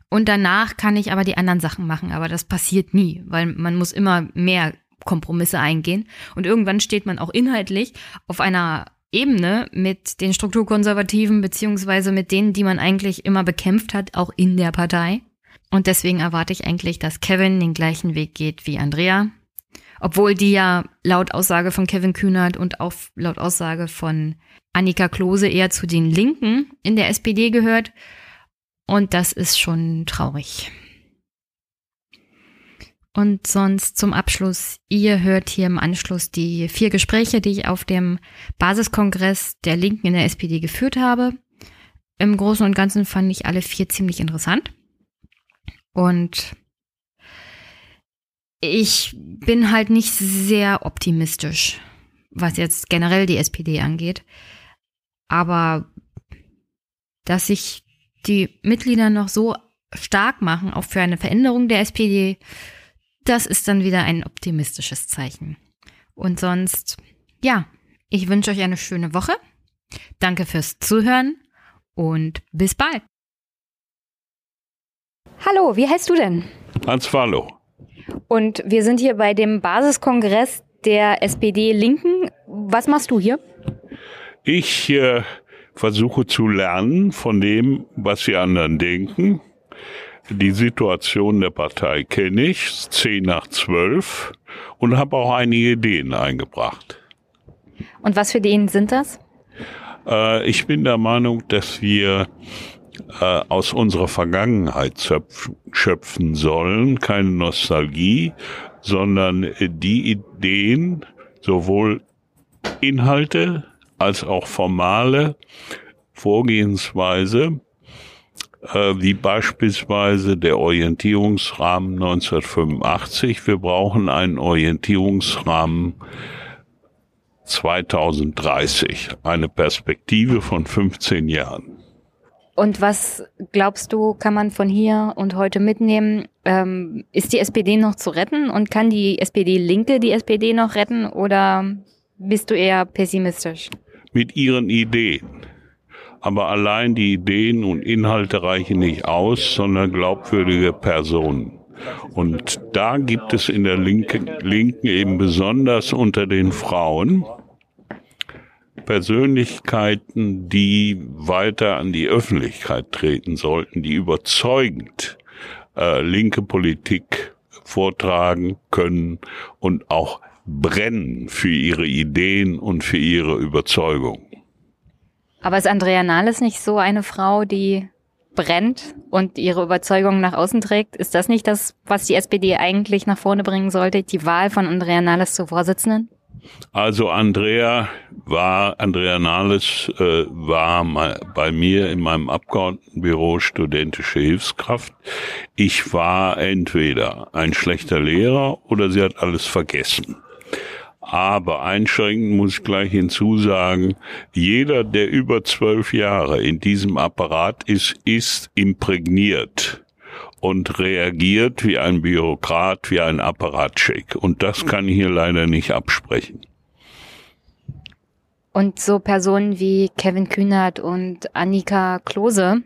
Und danach kann ich aber die anderen Sachen machen. Aber das passiert nie, weil man muss immer mehr Kompromisse eingehen. Und irgendwann steht man auch inhaltlich auf einer Ebene mit den Strukturkonservativen beziehungsweise mit denen, die man eigentlich immer bekämpft hat, auch in der Partei. Und deswegen erwarte ich eigentlich, dass Kevin den gleichen Weg geht wie Andrea. Obwohl die ja laut Aussage von Kevin Kühnert und auch laut Aussage von Annika Klose eher zu den Linken in der SPD gehört. Und das ist schon traurig. Und sonst zum Abschluss, ihr hört hier im Anschluss die vier Gespräche, die ich auf dem Basiskongress der Linken in der SPD geführt habe. Im Großen und Ganzen fand ich alle vier ziemlich interessant. Und ich bin halt nicht sehr optimistisch, was jetzt generell die SPD angeht. Aber dass sich die Mitglieder noch so stark machen, auch für eine Veränderung der SPD, das ist dann wieder ein optimistisches Zeichen. Und sonst, ja, ich wünsche euch eine schöne Woche. Danke fürs Zuhören und bis bald. Hallo, wie heißt du denn? Hans Fallo. Und wir sind hier bei dem Basiskongress der SPD Linken. Was machst du hier? Ich äh, versuche zu lernen von dem, was die anderen denken die Situation der Partei kenne ich, zehn nach zwölf, und habe auch einige Ideen eingebracht. Und was für Ideen sind das? Äh, ich bin der Meinung, dass wir äh, aus unserer Vergangenheit schöpfen sollen, keine Nostalgie, sondern die Ideen, sowohl Inhalte als auch formale Vorgehensweise äh, wie beispielsweise der Orientierungsrahmen 1985. Wir brauchen einen Orientierungsrahmen 2030, eine Perspektive von 15 Jahren. Und was glaubst du, kann man von hier und heute mitnehmen? Ähm, ist die SPD noch zu retten und kann die SPD-Linke die SPD noch retten oder bist du eher pessimistisch? Mit ihren Ideen. Aber allein die Ideen und Inhalte reichen nicht aus, sondern glaubwürdige Personen. Und da gibt es in der Linken, Linken eben besonders unter den Frauen Persönlichkeiten, die weiter an die Öffentlichkeit treten sollten, die überzeugend äh, linke Politik vortragen können und auch brennen für ihre Ideen und für ihre Überzeugung. Aber ist Andrea Nahles nicht so eine Frau, die brennt und ihre Überzeugung nach außen trägt? Ist das nicht das, was die SPD eigentlich nach vorne bringen sollte, die Wahl von Andrea Nahles zur Vorsitzenden? Also Andrea war, Andrea Nahles äh, war mal bei mir in meinem Abgeordnetenbüro studentische Hilfskraft. Ich war entweder ein schlechter Lehrer oder sie hat alles vergessen. Aber einschränkend muss ich gleich hinzusagen, jeder, der über zwölf Jahre in diesem Apparat ist, ist imprägniert und reagiert wie ein Bürokrat, wie ein Apparatscheck. Und das kann ich hier leider nicht absprechen. Und so Personen wie Kevin Kühnert und Annika Klose,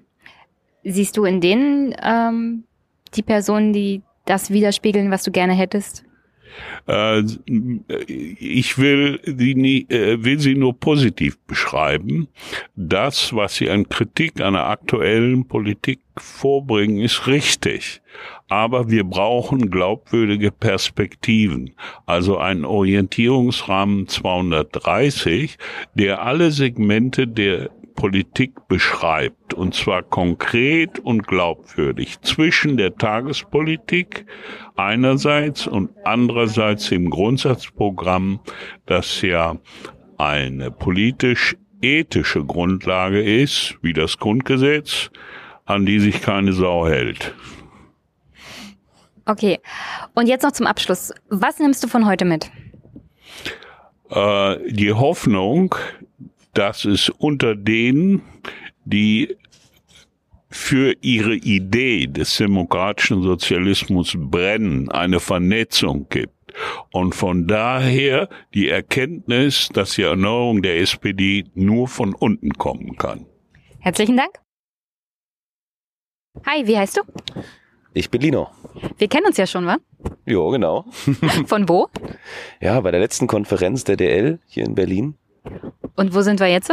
siehst du in denen ähm, die Personen, die das widerspiegeln, was du gerne hättest? Äh, ich will nie, äh, will sie nur positiv beschreiben. Das, was sie an Kritik an der aktuellen Politik vorbringen, ist richtig. Aber wir brauchen glaubwürdige Perspektiven, also einen Orientierungsrahmen 230, der alle Segmente der Politik beschreibt, und zwar konkret und glaubwürdig, zwischen der Tagespolitik einerseits und andererseits im Grundsatzprogramm, das ja eine politisch ethische Grundlage ist, wie das Grundgesetz, an die sich keine Sau hält. Okay, und jetzt noch zum Abschluss. Was nimmst du von heute mit? Äh, die Hoffnung, dass es unter denen, die für ihre Idee des demokratischen Sozialismus brennen, eine Vernetzung gibt. Und von daher die Erkenntnis, dass die Erneuerung der SPD nur von unten kommen kann. Herzlichen Dank. Hi, wie heißt du? Ich bin Lino. Wir kennen uns ja schon, wa? Jo, genau. (laughs) Von wo? Ja, bei der letzten Konferenz der DL hier in Berlin. Und wo sind wir jetzt?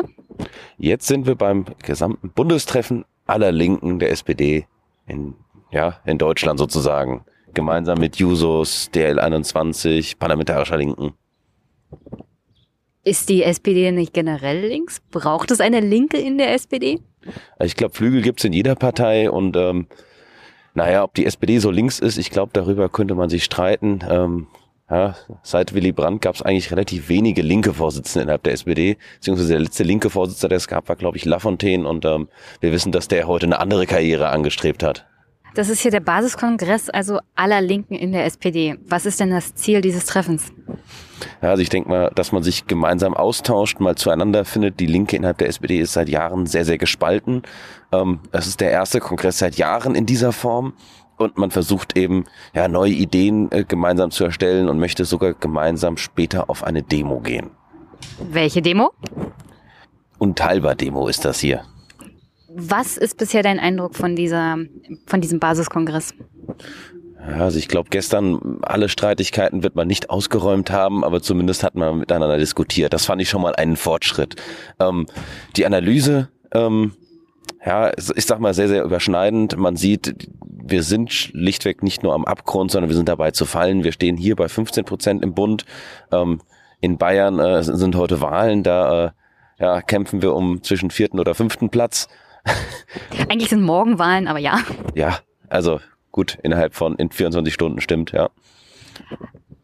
Jetzt sind wir beim gesamten Bundestreffen aller Linken der SPD in, ja, in Deutschland sozusagen. Gemeinsam mit Jusos, DL21, Parlamentarischer Linken. Ist die SPD nicht generell links? Braucht es eine Linke in der SPD? Ich glaube, Flügel gibt's in jeder Partei und ähm, naja, ob die SPD so links ist, ich glaube, darüber könnte man sich streiten. Ähm, ja, seit Willy Brandt gab es eigentlich relativ wenige linke Vorsitzende innerhalb der SPD, beziehungsweise der letzte linke Vorsitzende, der es gab, war, glaube ich, Lafontaine und ähm, wir wissen, dass der heute eine andere Karriere angestrebt hat. Das ist hier der Basiskongress, also aller Linken in der SPD. Was ist denn das Ziel dieses Treffens? Ja, also ich denke mal, dass man sich gemeinsam austauscht, mal zueinander findet. Die Linke innerhalb der SPD ist seit Jahren sehr, sehr gespalten. Ähm, es ist der erste Kongress seit Jahren in dieser Form und man versucht eben ja neue Ideen äh, gemeinsam zu erstellen und möchte sogar gemeinsam später auf eine Demo gehen. Welche Demo? Unteilbar-Demo ist das hier. Was ist bisher dein Eindruck von dieser, von diesem Basiskongress? Ja, also ich glaube, gestern alle Streitigkeiten wird man nicht ausgeräumt haben, aber zumindest hat man miteinander diskutiert. Das fand ich schon mal einen Fortschritt. Ähm, die Analyse ähm, ja, ich sag mal, sehr, sehr überschneidend. Man sieht, wir sind schlichtweg nicht nur am Abgrund, sondern wir sind dabei zu fallen. Wir stehen hier bei 15 Prozent im Bund. Ähm, in Bayern äh, sind heute Wahlen, da äh, ja, kämpfen wir um zwischen vierten oder fünften Platz. (laughs) Eigentlich sind morgen Wahlen, aber ja. Ja, also gut, innerhalb von in 24 Stunden stimmt, ja.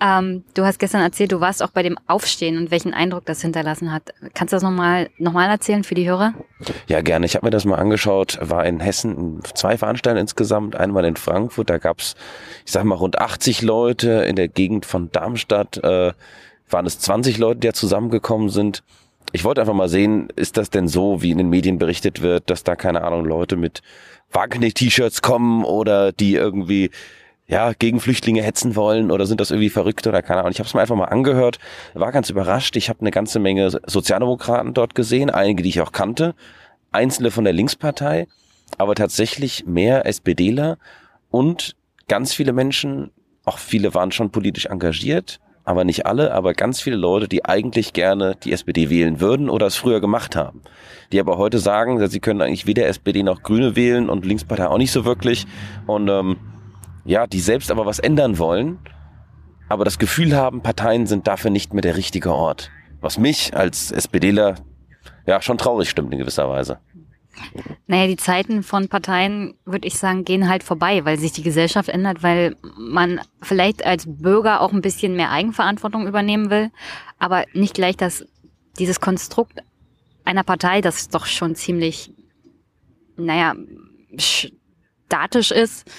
Ähm, du hast gestern erzählt, du warst auch bei dem Aufstehen und welchen Eindruck das hinterlassen hat. Kannst du das nochmal noch mal erzählen für die Hörer? Ja, gerne. Ich habe mir das mal angeschaut. War in Hessen zwei Veranstaltungen insgesamt. Einmal in Frankfurt, da gab's, ich sag mal, rund 80 Leute. In der Gegend von Darmstadt äh, waren es 20 Leute, die da zusammengekommen sind. Ich wollte einfach mal sehen, ist das denn so, wie in den Medien berichtet wird, dass da, keine Ahnung, Leute mit Wagner-T-Shirts kommen oder die irgendwie ja, gegen Flüchtlinge hetzen wollen oder sind das irgendwie verrückt oder keine Ahnung. Ich habe es mir einfach mal angehört, war ganz überrascht. Ich habe eine ganze Menge Sozialdemokraten dort gesehen, einige, die ich auch kannte, einzelne von der Linkspartei, aber tatsächlich mehr SPDler und ganz viele Menschen, auch viele waren schon politisch engagiert, aber nicht alle, aber ganz viele Leute, die eigentlich gerne die SPD wählen würden oder es früher gemacht haben. Die aber heute sagen, sie können eigentlich weder SPD noch Grüne wählen und Linkspartei auch nicht so wirklich. Und ähm, ja, die selbst aber was ändern wollen, aber das Gefühl haben, Parteien sind dafür nicht mehr der richtige Ort. Was mich als SPDler ja schon traurig stimmt in gewisser Weise. Naja, die Zeiten von Parteien, würde ich sagen, gehen halt vorbei, weil sich die Gesellschaft ändert, weil man vielleicht als Bürger auch ein bisschen mehr Eigenverantwortung übernehmen will, aber nicht gleich das, dieses Konstrukt einer Partei, das doch schon ziemlich, naja, statisch ist,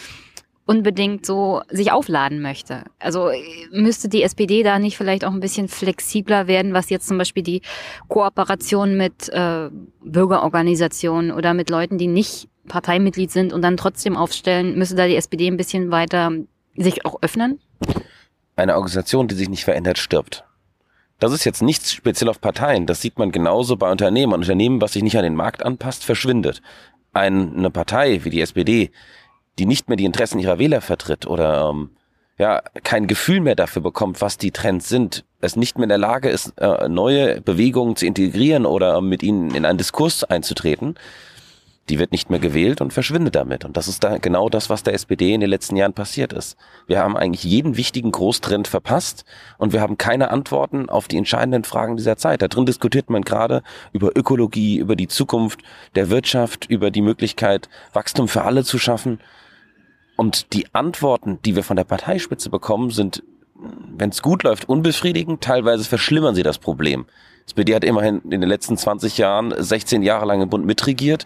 unbedingt so sich aufladen möchte. Also müsste die SPD da nicht vielleicht auch ein bisschen flexibler werden, was jetzt zum Beispiel die Kooperation mit äh, Bürgerorganisationen oder mit Leuten, die nicht Parteimitglied sind und dann trotzdem aufstellen, müsste da die SPD ein bisschen weiter sich auch öffnen? Eine Organisation, die sich nicht verändert, stirbt. Das ist jetzt nichts speziell auf Parteien. Das sieht man genauso bei Unternehmen. Ein Unternehmen, was sich nicht an den Markt anpasst, verschwindet. Eine Partei wie die SPD, die nicht mehr die Interessen ihrer Wähler vertritt oder ähm, ja kein Gefühl mehr dafür bekommt, was die Trends sind, es nicht mehr in der Lage ist, äh, neue Bewegungen zu integrieren oder mit ihnen in einen Diskurs einzutreten, die wird nicht mehr gewählt und verschwindet damit. Und das ist da genau das, was der SPD in den letzten Jahren passiert ist. Wir haben eigentlich jeden wichtigen Großtrend verpasst und wir haben keine Antworten auf die entscheidenden Fragen dieser Zeit. Da drin diskutiert man gerade über Ökologie, über die Zukunft der Wirtschaft, über die Möglichkeit, Wachstum für alle zu schaffen. Und die Antworten, die wir von der Parteispitze bekommen, sind, wenn es gut läuft, unbefriedigend. Teilweise verschlimmern sie das Problem. SPD hat immerhin in den letzten 20 Jahren 16 Jahre lang im Bund mitregiert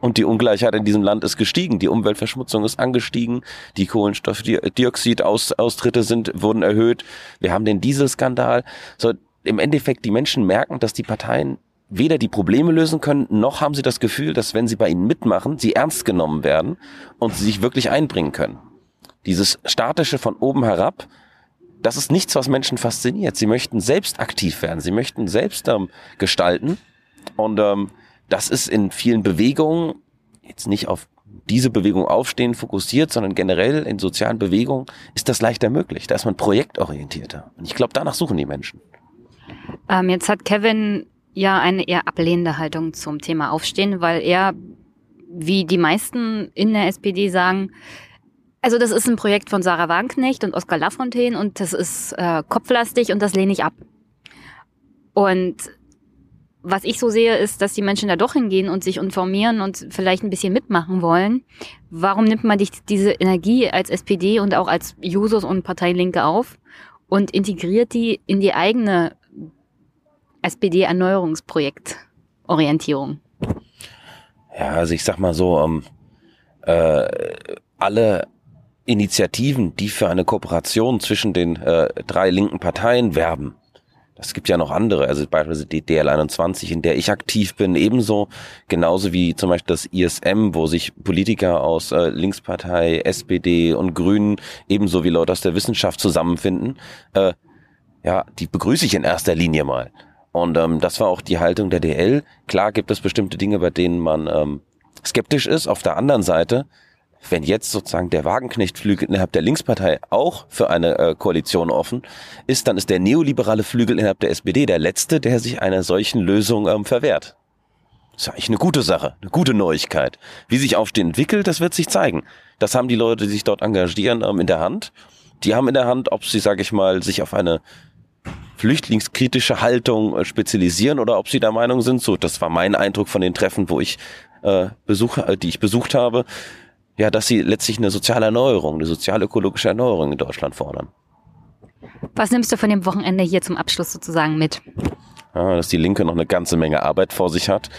und die Ungleichheit in diesem Land ist gestiegen. Die Umweltverschmutzung ist angestiegen. Die Kohlenstoffdioxidaustritte sind, wurden erhöht. Wir haben den Dieselskandal. So, im Endeffekt, die Menschen merken, dass die Parteien weder die Probleme lösen können, noch haben sie das Gefühl, dass wenn sie bei ihnen mitmachen, sie ernst genommen werden und sie sich wirklich einbringen können. Dieses statische von oben herab, das ist nichts, was Menschen fasziniert. Sie möchten selbst aktiv werden, sie möchten selbst ähm, gestalten und ähm, das ist in vielen Bewegungen jetzt nicht auf diese Bewegung aufstehen fokussiert, sondern generell in sozialen Bewegungen ist das leichter möglich. Da ist man projektorientierter. Und ich glaube, danach suchen die Menschen. Ähm, jetzt hat Kevin ja eine eher ablehnende Haltung zum Thema Aufstehen, weil er, wie die meisten in der SPD sagen, also das ist ein Projekt von Sarah Wagenknecht und Oskar Lafontaine und das ist äh, kopflastig und das lehne ich ab. Und was ich so sehe, ist, dass die Menschen da doch hingehen und sich informieren und vielleicht ein bisschen mitmachen wollen. Warum nimmt man nicht diese Energie als SPD und auch als Jusos und Partei Linke auf und integriert die in die eigene SPD-Erneuerungsprojekt-Orientierung? Ja, also ich sag mal so, ähm, äh, alle Initiativen, die für eine Kooperation zwischen den äh, drei linken Parteien werben, das gibt ja noch andere, also beispielsweise die DL21, in der ich aktiv bin, ebenso, genauso wie zum Beispiel das ISM, wo sich Politiker aus äh, Linkspartei, SPD und Grünen, ebenso wie Leute aus der Wissenschaft zusammenfinden. Äh, ja, die begrüße ich in erster Linie mal. Und ähm, das war auch die Haltung der DL. Klar gibt es bestimmte Dinge, bei denen man ähm, skeptisch ist. Auf der anderen Seite, wenn jetzt sozusagen der Wagenknecht-Flügel innerhalb der Linkspartei auch für eine äh, Koalition offen ist, dann ist der neoliberale Flügel innerhalb der SPD der letzte, der sich einer solchen Lösung ähm, verwehrt. Das ist eigentlich eine gute Sache, eine gute Neuigkeit. Wie sich Aufstehen entwickelt, das wird sich zeigen. Das haben die Leute, die sich dort engagieren, ähm, in der Hand. Die haben in der Hand, ob sie, sage ich mal, sich auf eine flüchtlingskritische Haltung äh, spezialisieren oder ob sie der Meinung sind, so, das war mein Eindruck von den Treffen, wo ich äh, besuche, äh, die ich besucht habe, ja, dass sie letztlich eine soziale Erneuerung, eine sozial-ökologische Erneuerung in Deutschland fordern. Was nimmst du von dem Wochenende hier zum Abschluss sozusagen mit? Ja, dass die Linke noch eine ganze Menge Arbeit vor sich hat.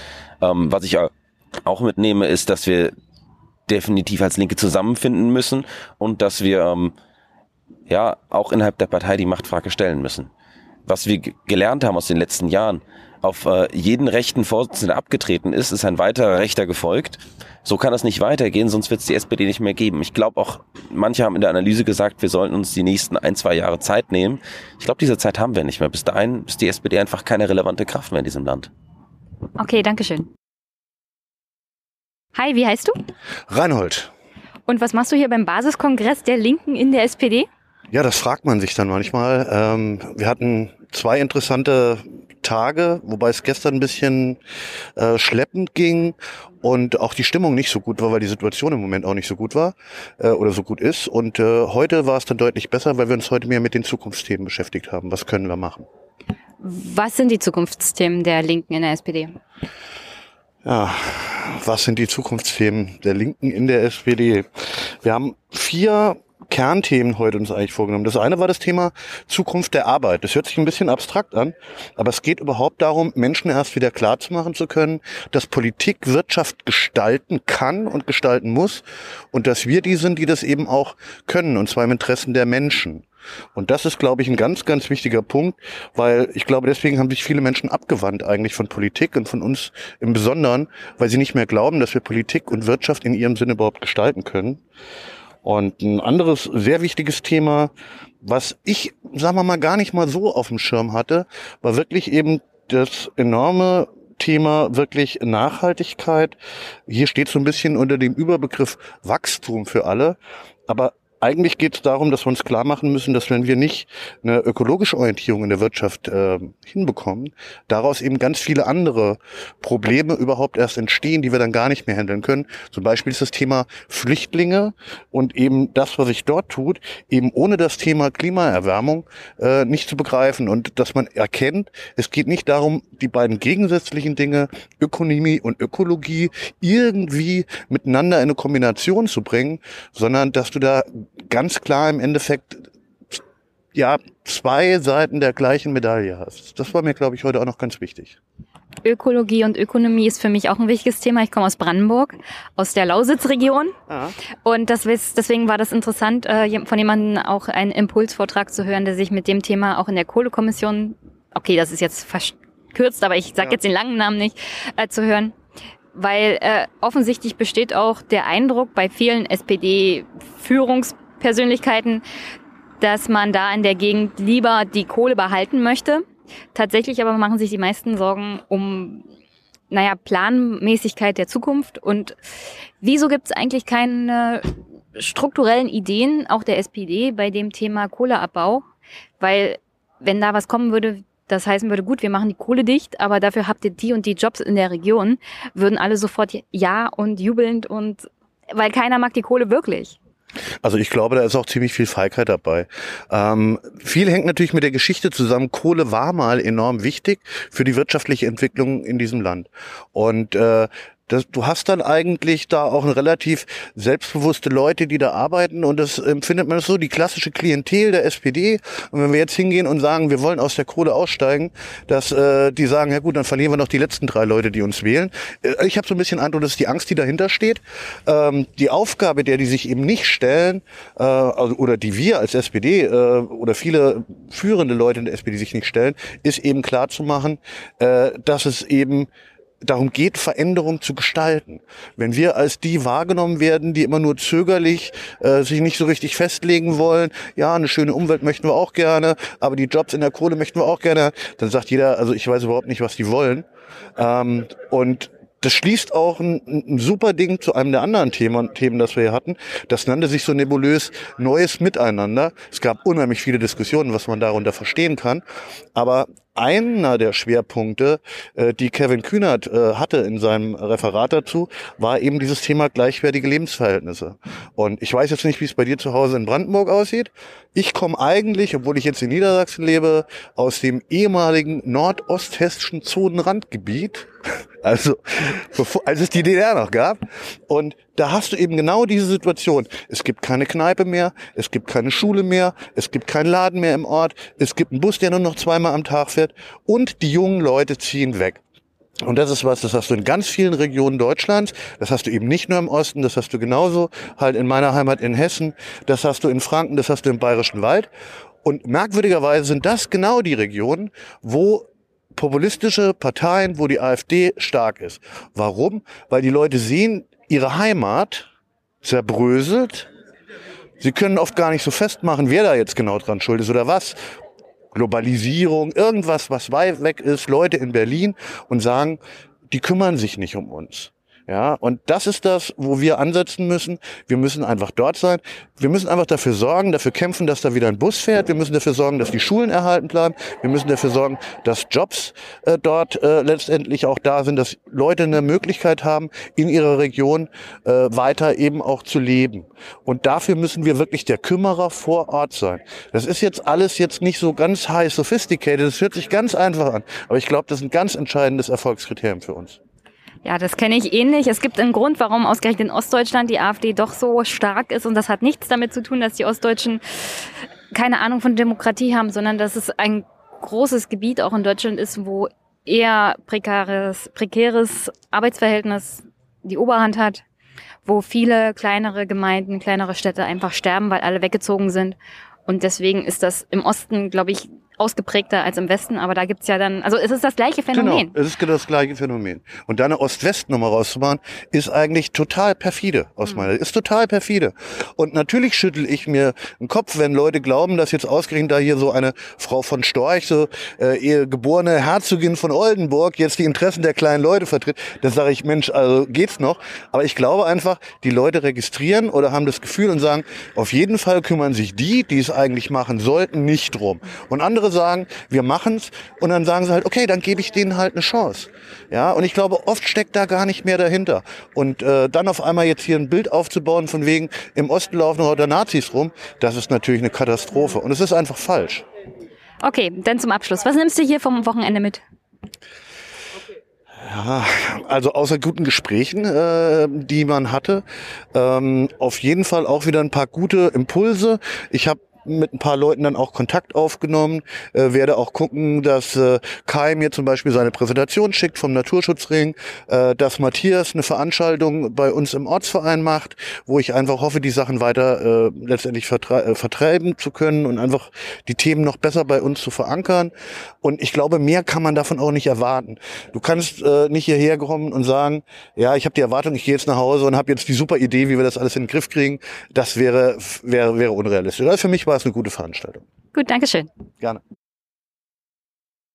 Ähm, was ich auch mitnehme, ist, dass wir definitiv als Linke zusammenfinden müssen und dass wir ähm, ja auch innerhalb der Partei die Machtfrage stellen müssen was wir gelernt haben aus den letzten Jahren, auf äh, jeden rechten Vorsitzenden abgetreten ist, ist ein weiterer Rechter gefolgt. So kann das nicht weitergehen, sonst wird es die SPD nicht mehr geben. Ich glaube auch, manche haben in der Analyse gesagt, wir sollten uns die nächsten ein, zwei Jahre Zeit nehmen. Ich glaube, diese Zeit haben wir nicht mehr. Bis dahin ist die SPD einfach keine relevante Kraft mehr in diesem Land. Okay, danke schön. Hi, wie heißt du? Reinhold. Und was machst du hier beim Basiskongress der Linken in der SPD? Ja, das fragt man sich dann manchmal. Ähm, wir hatten zwei interessante Tage, wobei es gestern ein bisschen äh, schleppend ging und auch die Stimmung nicht so gut war, weil die Situation im Moment auch nicht so gut war äh, oder so gut ist. Und äh, heute war es dann deutlich besser, weil wir uns heute mehr mit den Zukunftsthemen beschäftigt haben. Was können wir machen? Was sind die Zukunftsthemen der Linken in der SPD? Ja, was sind die Zukunftsthemen der Linken in der SPD? Wir haben vier Kernthemen heute uns eigentlich vorgenommen. Das eine war das Thema Zukunft der Arbeit. Das hört sich ein bisschen abstrakt an, aber es geht überhaupt darum, Menschen erst wieder klar zu können, dass Politik Wirtschaft gestalten kann und gestalten muss und dass wir die sind, die das eben auch können, und zwar im Interessen der Menschen. Und das ist, glaube ich, ein ganz, ganz wichtiger Punkt, weil ich glaube, deswegen haben sich viele Menschen abgewandt eigentlich von Politik und von uns im Besonderen, weil sie nicht mehr glauben, dass wir Politik und Wirtschaft in ihrem Sinne überhaupt gestalten können. Und ein anderes sehr wichtiges Thema, was ich, sagen wir mal, gar nicht mal so auf dem Schirm hatte, war wirklich eben das enorme Thema wirklich Nachhaltigkeit. Hier steht so ein bisschen unter dem Überbegriff Wachstum für alle. Aber eigentlich geht es darum, dass wir uns klar machen müssen, dass wenn wir nicht eine ökologische Orientierung in der Wirtschaft äh, hinbekommen, daraus eben ganz viele andere Probleme überhaupt erst entstehen, die wir dann gar nicht mehr handeln können. Zum Beispiel ist das Thema Flüchtlinge und eben das, was sich dort tut, eben ohne das Thema Klimaerwärmung äh, nicht zu begreifen und dass man erkennt, es geht nicht darum, die beiden gegensätzlichen Dinge, Ökonomie und Ökologie, irgendwie miteinander in eine Kombination zu bringen, sondern dass du da ganz klar im Endeffekt ja zwei Seiten der gleichen Medaille hast. Das war mir, glaube ich, heute auch noch ganz wichtig. Ökologie und Ökonomie ist für mich auch ein wichtiges Thema. Ich komme aus Brandenburg, aus der Lausitzregion. Ja. Und das, deswegen war das interessant, äh, von jemandem auch einen Impulsvortrag zu hören, der sich mit dem Thema auch in der Kohlekommission, okay, das ist jetzt verkürzt, aber ich sage Ja. jetzt den langen Namen nicht, äh, zu hören. Weil äh, offensichtlich besteht auch der Eindruck bei vielen SPD-Führungspersönlichkeiten, dass man da in der Gegend lieber die Kohle behalten möchte. Tatsächlich aber machen sich die meisten Sorgen um, naja, Planmäßigkeit der Zukunft. Und wieso gibt es eigentlich keine strukturellen Ideen, auch der SPD, bei dem Thema Kohleabbau? Weil, wenn da was kommen würde, das heißen würde, gut, wir machen die Kohle dicht, aber dafür habt ihr die und die Jobs in der Region, würden alle sofort ja und jubelnd und, weil keiner mag die Kohle wirklich. Also ich glaube, da ist auch ziemlich viel Feigheit dabei. Ähm, viel hängt natürlich mit der Geschichte zusammen. Kohle war mal enorm wichtig für die wirtschaftliche Entwicklung in diesem Land. Und äh, das, du hast dann eigentlich da auch relativ selbstbewusste Leute, die da arbeiten und das empfindet man so, die klassische Klientel der SPD. Und wenn wir jetzt hingehen und sagen, wir wollen aus der Kohle aussteigen, dass äh, die sagen, ja gut, dann verlieren wir noch die letzten drei Leute, die uns wählen. Äh, ich habe so ein bisschen Eindruck, das ist die Angst, die dahinter steht. Ähm, die Aufgabe, der die sich eben nicht stellen, äh, also, oder die wir als SPD äh, oder viele führende Leute in der SPD sich nicht stellen, ist eben klar zu machen, äh, dass es eben darum geht, Veränderung zu gestalten. Wenn wir als die wahrgenommen werden, die immer nur zögerlich äh, sich nicht so richtig festlegen wollen, ja, eine schöne Umwelt möchten wir auch gerne, aber die Jobs in der Kohle möchten wir auch gerne, dann sagt jeder, also ich weiß überhaupt nicht, was die wollen. Ähm, und das schließt auch ein, ein super Ding zu einem der anderen Themen, Themen, das wir hier hatten. Das nannte sich so nebulös Neues Miteinander. Es gab unheimlich viele Diskussionen, was man darunter verstehen kann. Aber einer der Schwerpunkte, äh, die Kevin Kühnert äh, hatte in seinem Referat dazu, war eben dieses Thema gleichwertige Lebensverhältnisse. Und ich weiß jetzt nicht, wie es bei dir zu Hause in Brandenburg aussieht. Ich komme eigentlich, obwohl ich jetzt in Niedersachsen lebe, aus dem ehemaligen nordosthessischen Zonenrandgebiet. (laughs) Also, bevor, als es die DDR noch gab. Und da hast du eben genau diese Situation. Es gibt keine Kneipe mehr, es gibt keine Schule mehr, es gibt keinen Laden mehr im Ort, es gibt einen Bus, der nur noch zweimal am Tag fährt und die jungen Leute ziehen weg. Und das ist was, das hast du in ganz vielen Regionen Deutschlands. Das hast du eben nicht nur im Osten, das hast du genauso halt in meiner Heimat in Hessen, das hast du in Franken, das hast du im Bayerischen Wald. Und merkwürdigerweise sind das genau die Regionen, wo populistische Parteien, wo die AfD stark ist. Warum? Weil die Leute sehen, ihre Heimat zerbröselt. Sie können oft gar nicht so festmachen, wer da jetzt genau dran schuld ist oder was. Globalisierung, irgendwas, was weit weg ist, Leute in Berlin und sagen, die kümmern sich nicht um uns. Ja, und das ist das, wo wir ansetzen müssen. Wir müssen einfach dort sein. Wir müssen einfach dafür sorgen, dafür kämpfen, dass da wieder ein Bus fährt. Wir müssen dafür sorgen, dass die Schulen erhalten bleiben. Wir müssen dafür sorgen, dass Jobs äh, dort äh, letztendlich auch da sind, dass Leute eine Möglichkeit haben, in ihrer Region äh, weiter eben auch zu leben. Und dafür müssen wir wirklich der Kümmerer vor Ort sein. Das ist jetzt alles jetzt nicht so ganz high sophisticated. Das hört sich ganz einfach an. Aber ich glaube, das ist ein ganz entscheidendes Erfolgskriterium für uns. Ja, das kenne ich ähnlich. Es gibt einen Grund, warum ausgerechnet in Ostdeutschland die AfD doch so stark ist. Und das hat nichts damit zu tun, dass die Ostdeutschen keine Ahnung von Demokratie haben, sondern dass es ein großes Gebiet auch in Deutschland ist, wo eher prekäres, prekäres Arbeitsverhältnis die Oberhand hat, wo viele kleinere Gemeinden, kleinere Städte einfach sterben, weil alle weggezogen sind. Und deswegen ist das im Osten, glaube ich, ausgeprägter als im Westen, aber da gibt's ja dann, also es ist das gleiche Phänomen. Genau, es ist genau das gleiche Phänomen. Und da eine Ost-West-Nummer rauszumachen, ist eigentlich total perfide aus mhm. meiner Ist total perfide. Und natürlich schüttel ich mir den Kopf, wenn Leute glauben, dass jetzt ausgerechnet da hier so eine Frau von Storch, so äh, geborene Herzogin von Oldenburg, jetzt die Interessen der kleinen Leute vertritt. Das sage ich, Mensch, also geht's noch. Aber ich glaube einfach, die Leute registrieren oder haben das Gefühl und sagen, auf jeden Fall kümmern sich die, die es eigentlich machen sollten, nicht drum. Und andere andere sagen, wir machen's und dann sagen sie halt, okay, dann gebe ich denen halt eine Chance. Ja, und ich glaube, oft steckt da gar nicht mehr dahinter. Und äh, dann auf einmal jetzt hier ein Bild aufzubauen von wegen im Osten laufen oder Nazis rum, das ist natürlich eine Katastrophe und es ist einfach falsch. Okay, dann zum Abschluss. Was nimmst du hier vom Wochenende mit? Ja, also außer guten Gesprächen, äh, die man hatte, ähm, auf jeden Fall auch wieder ein paar gute Impulse. Ich habe mit ein paar Leuten dann auch Kontakt aufgenommen, äh, werde auch gucken, dass äh, Kai mir zum Beispiel seine Präsentation schickt vom Naturschutzring, äh, dass Matthias eine Veranstaltung bei uns im Ortsverein macht, wo ich einfach hoffe, die Sachen weiter äh, letztendlich vertre äh, vertreiben zu können und einfach die Themen noch besser bei uns zu verankern. Und ich glaube, mehr kann man davon auch nicht erwarten. Du kannst äh, nicht hierher kommen und sagen, ja, ich habe die Erwartung, ich gehe jetzt nach Hause und habe jetzt die super Idee, wie wir das alles in den Griff kriegen. Das wäre, wäre, wäre unrealistisch. Also für mich war war es eine gute Veranstaltung. Gut, danke schön. Gerne.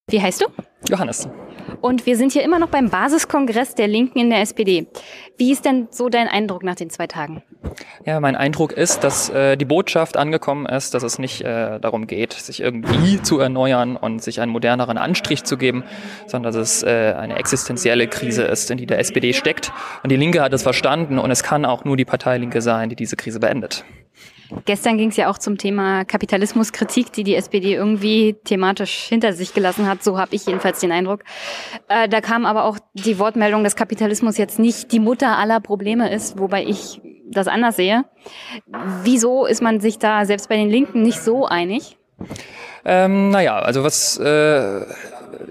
Wie heißt du? Johannes. Und wir sind hier immer noch beim Basiskongress der Linken in der SPD. Wie ist denn so dein Eindruck nach den zwei Tagen? Ja, mein Eindruck ist, dass äh, die Botschaft angekommen ist, dass es nicht äh, darum geht, sich irgendwie zu erneuern und sich einen moderneren Anstrich zu geben, sondern dass es äh, eine existenzielle Krise ist, in die der SPD steckt. Und die Linke hat es verstanden und es kann auch nur die Partei Linke sein, die diese Krise beendet. Gestern ging es ja auch zum Thema Kapitalismuskritik, die die SPD irgendwie thematisch hinter sich gelassen hat. So habe ich jedenfalls den Eindruck. Äh, da kam aber auch die Wortmeldung, dass Kapitalismus jetzt nicht die Mutter aller Probleme ist, wobei ich das anders sehe. Wieso ist man sich da selbst bei den Linken nicht so einig? Ähm, naja, also was äh,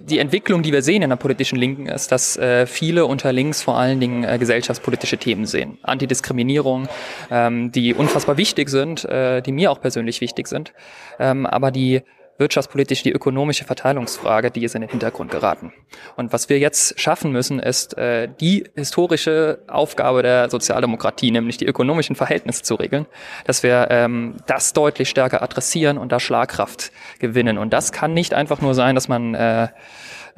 die Entwicklung, die wir sehen in der politischen Linken, ist, dass äh, viele unter links vor allen Dingen äh, gesellschaftspolitische Themen sehen. Antidiskriminierung, ähm, die unfassbar wichtig sind, äh, die mir auch persönlich wichtig sind, ähm, aber die wirtschaftspolitisch die ökonomische Verteilungsfrage, die ist in den Hintergrund geraten. Und was wir jetzt schaffen müssen, ist äh, die historische Aufgabe der Sozialdemokratie, nämlich die ökonomischen Verhältnisse zu regeln, dass wir ähm, das deutlich stärker adressieren und da Schlagkraft gewinnen. Und das kann nicht einfach nur sein, dass man äh,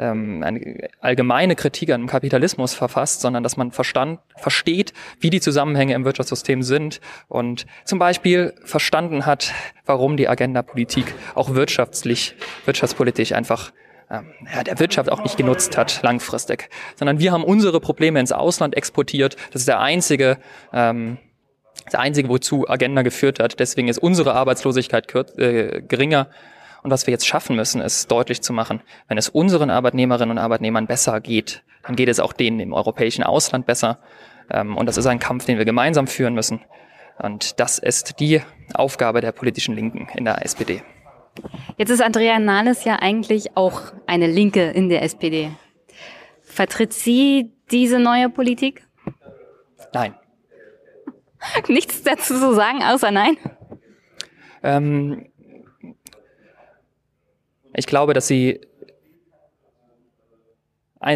ähm, eine allgemeine Kritik an dem Kapitalismus verfasst, sondern dass man verstand, versteht, wie die Zusammenhänge im Wirtschaftssystem sind und zum Beispiel verstanden hat, warum die Agenda-Politik auch wirtschaftlich, wirtschaftspolitisch einfach ähm, ja, der Wirtschaft auch nicht genutzt hat langfristig, sondern wir haben unsere Probleme ins Ausland exportiert. Das ist der einzige ähm, der einzige, wozu Agenda geführt hat. Deswegen ist unsere Arbeitslosigkeit äh, geringer und was wir jetzt schaffen müssen, ist deutlich zu machen, wenn es unseren Arbeitnehmerinnen und Arbeitnehmern besser geht, dann geht es auch denen im europäischen Ausland besser. Ähm, und das ist ein Kampf, den wir gemeinsam führen müssen. Und das ist die Aufgabe der politischen Linken in der SPD. Jetzt ist Andrea Nahles ja eigentlich auch eine Linke in der SPD. Vertritt sie diese neue Politik? Nein. (laughs) Nichts dazu zu sagen, außer nein? Ähm, Ich glaube, dass sie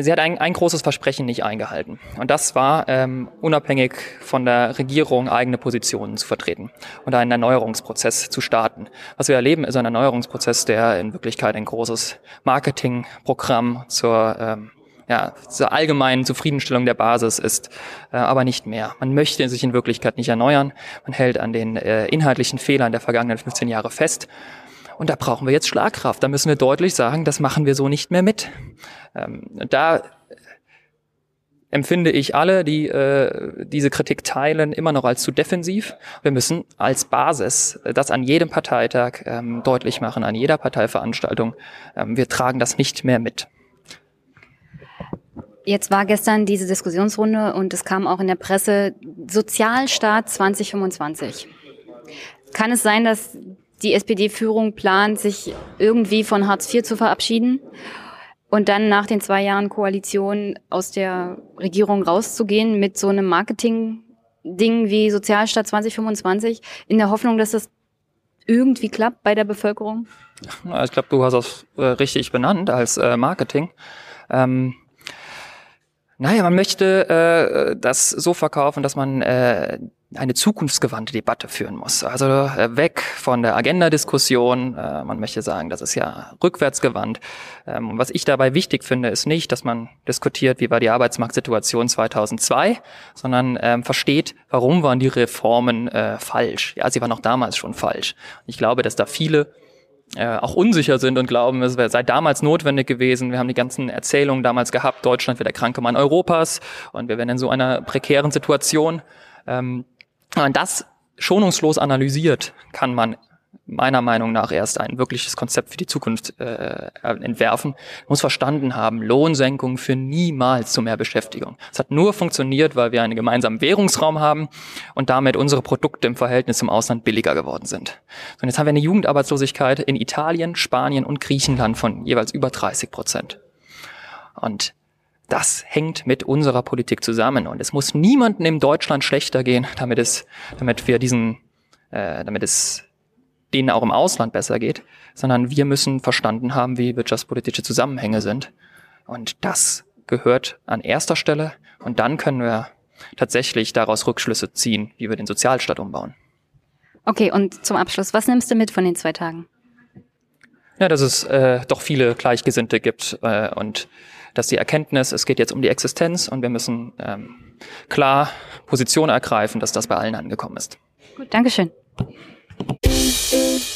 sie hat ein, ein großes Versprechen nicht eingehalten. Und das war, ähm, unabhängig von der Regierung eigene Positionen zu vertreten und einen Erneuerungsprozess zu starten. Was wir erleben, ist ein Erneuerungsprozess, der in Wirklichkeit ein großes Marketingprogramm zur ähm, ja, zur allgemeinen Zufriedenstellung der Basis ist, äh, aber nicht mehr. Man möchte sich in Wirklichkeit nicht erneuern. Man hält an den äh, inhaltlichen Fehlern der vergangenen 15 Jahre fest. Und da brauchen wir jetzt Schlagkraft. Da müssen wir deutlich sagen, das machen wir so nicht mehr mit. Ähm, da empfinde ich alle, die äh, diese Kritik teilen, immer noch als zu defensiv. Wir müssen als Basis das an jedem Parteitag ähm, deutlich machen, an jeder Parteiveranstaltung. Ähm, wir tragen das nicht mehr mit. Jetzt war gestern diese Diskussionsrunde und es kam auch in der Presse Sozialstaat 2025. Kann es sein, dass die SPD-Führung plant, sich irgendwie von Hartz IV zu verabschieden und dann nach den zwei Jahren Koalition aus der Regierung rauszugehen mit so einem Marketing-Ding wie Sozialstaat 2025 in der Hoffnung, dass das irgendwie klappt bei der Bevölkerung? Ich glaube, du hast das äh, richtig benannt als äh, Marketing. Ähm, naja, man möchte äh, das so verkaufen, dass man äh, eine zukunftsgewandte Debatte führen muss. Also äh, weg von der Agenda-Diskussion. Äh, man möchte sagen, das ist ja rückwärtsgewandt. Ähm, und was ich dabei wichtig finde, ist nicht, dass man diskutiert, wie war die Arbeitsmarktsituation 2002, sondern ähm, versteht, warum waren die Reformen äh, falsch. Ja, sie waren auch damals schon falsch. Ich glaube, dass da viele äh, auch unsicher sind und glauben, es sei damals notwendig gewesen. Wir haben die ganzen Erzählungen damals gehabt, Deutschland wird der kranke Mann Europas und wir werden in so einer prekären Situation. Ähm, wenn man das schonungslos analysiert, kann man meiner Meinung nach erst ein wirkliches Konzept für die Zukunft äh, entwerfen, muss verstanden haben, Lohnsenkung für niemals zu mehr Beschäftigung. Es hat nur funktioniert, weil wir einen gemeinsamen Währungsraum haben und damit unsere Produkte im Verhältnis zum Ausland billiger geworden sind. Und jetzt haben wir eine Jugendarbeitslosigkeit in Italien, Spanien und Griechenland von jeweils über 30 Prozent. Und das hängt mit unserer Politik zusammen und es muss niemandem in Deutschland schlechter gehen, damit es, damit wir diesen, äh, damit es denen auch im Ausland besser geht, sondern wir müssen verstanden haben, wie wirtschaftspolitische Zusammenhänge sind. Und das gehört an erster Stelle und dann können wir tatsächlich daraus Rückschlüsse ziehen, wie wir den Sozialstaat umbauen. Okay, und zum Abschluss, was nimmst du mit von den zwei Tagen? Ja, dass es äh, doch viele Gleichgesinnte gibt äh, und dass die Erkenntnis, es geht jetzt um die Existenz und wir müssen ähm, klar Position ergreifen, dass das bei allen angekommen ist. Gut, Dankeschön. Thank you.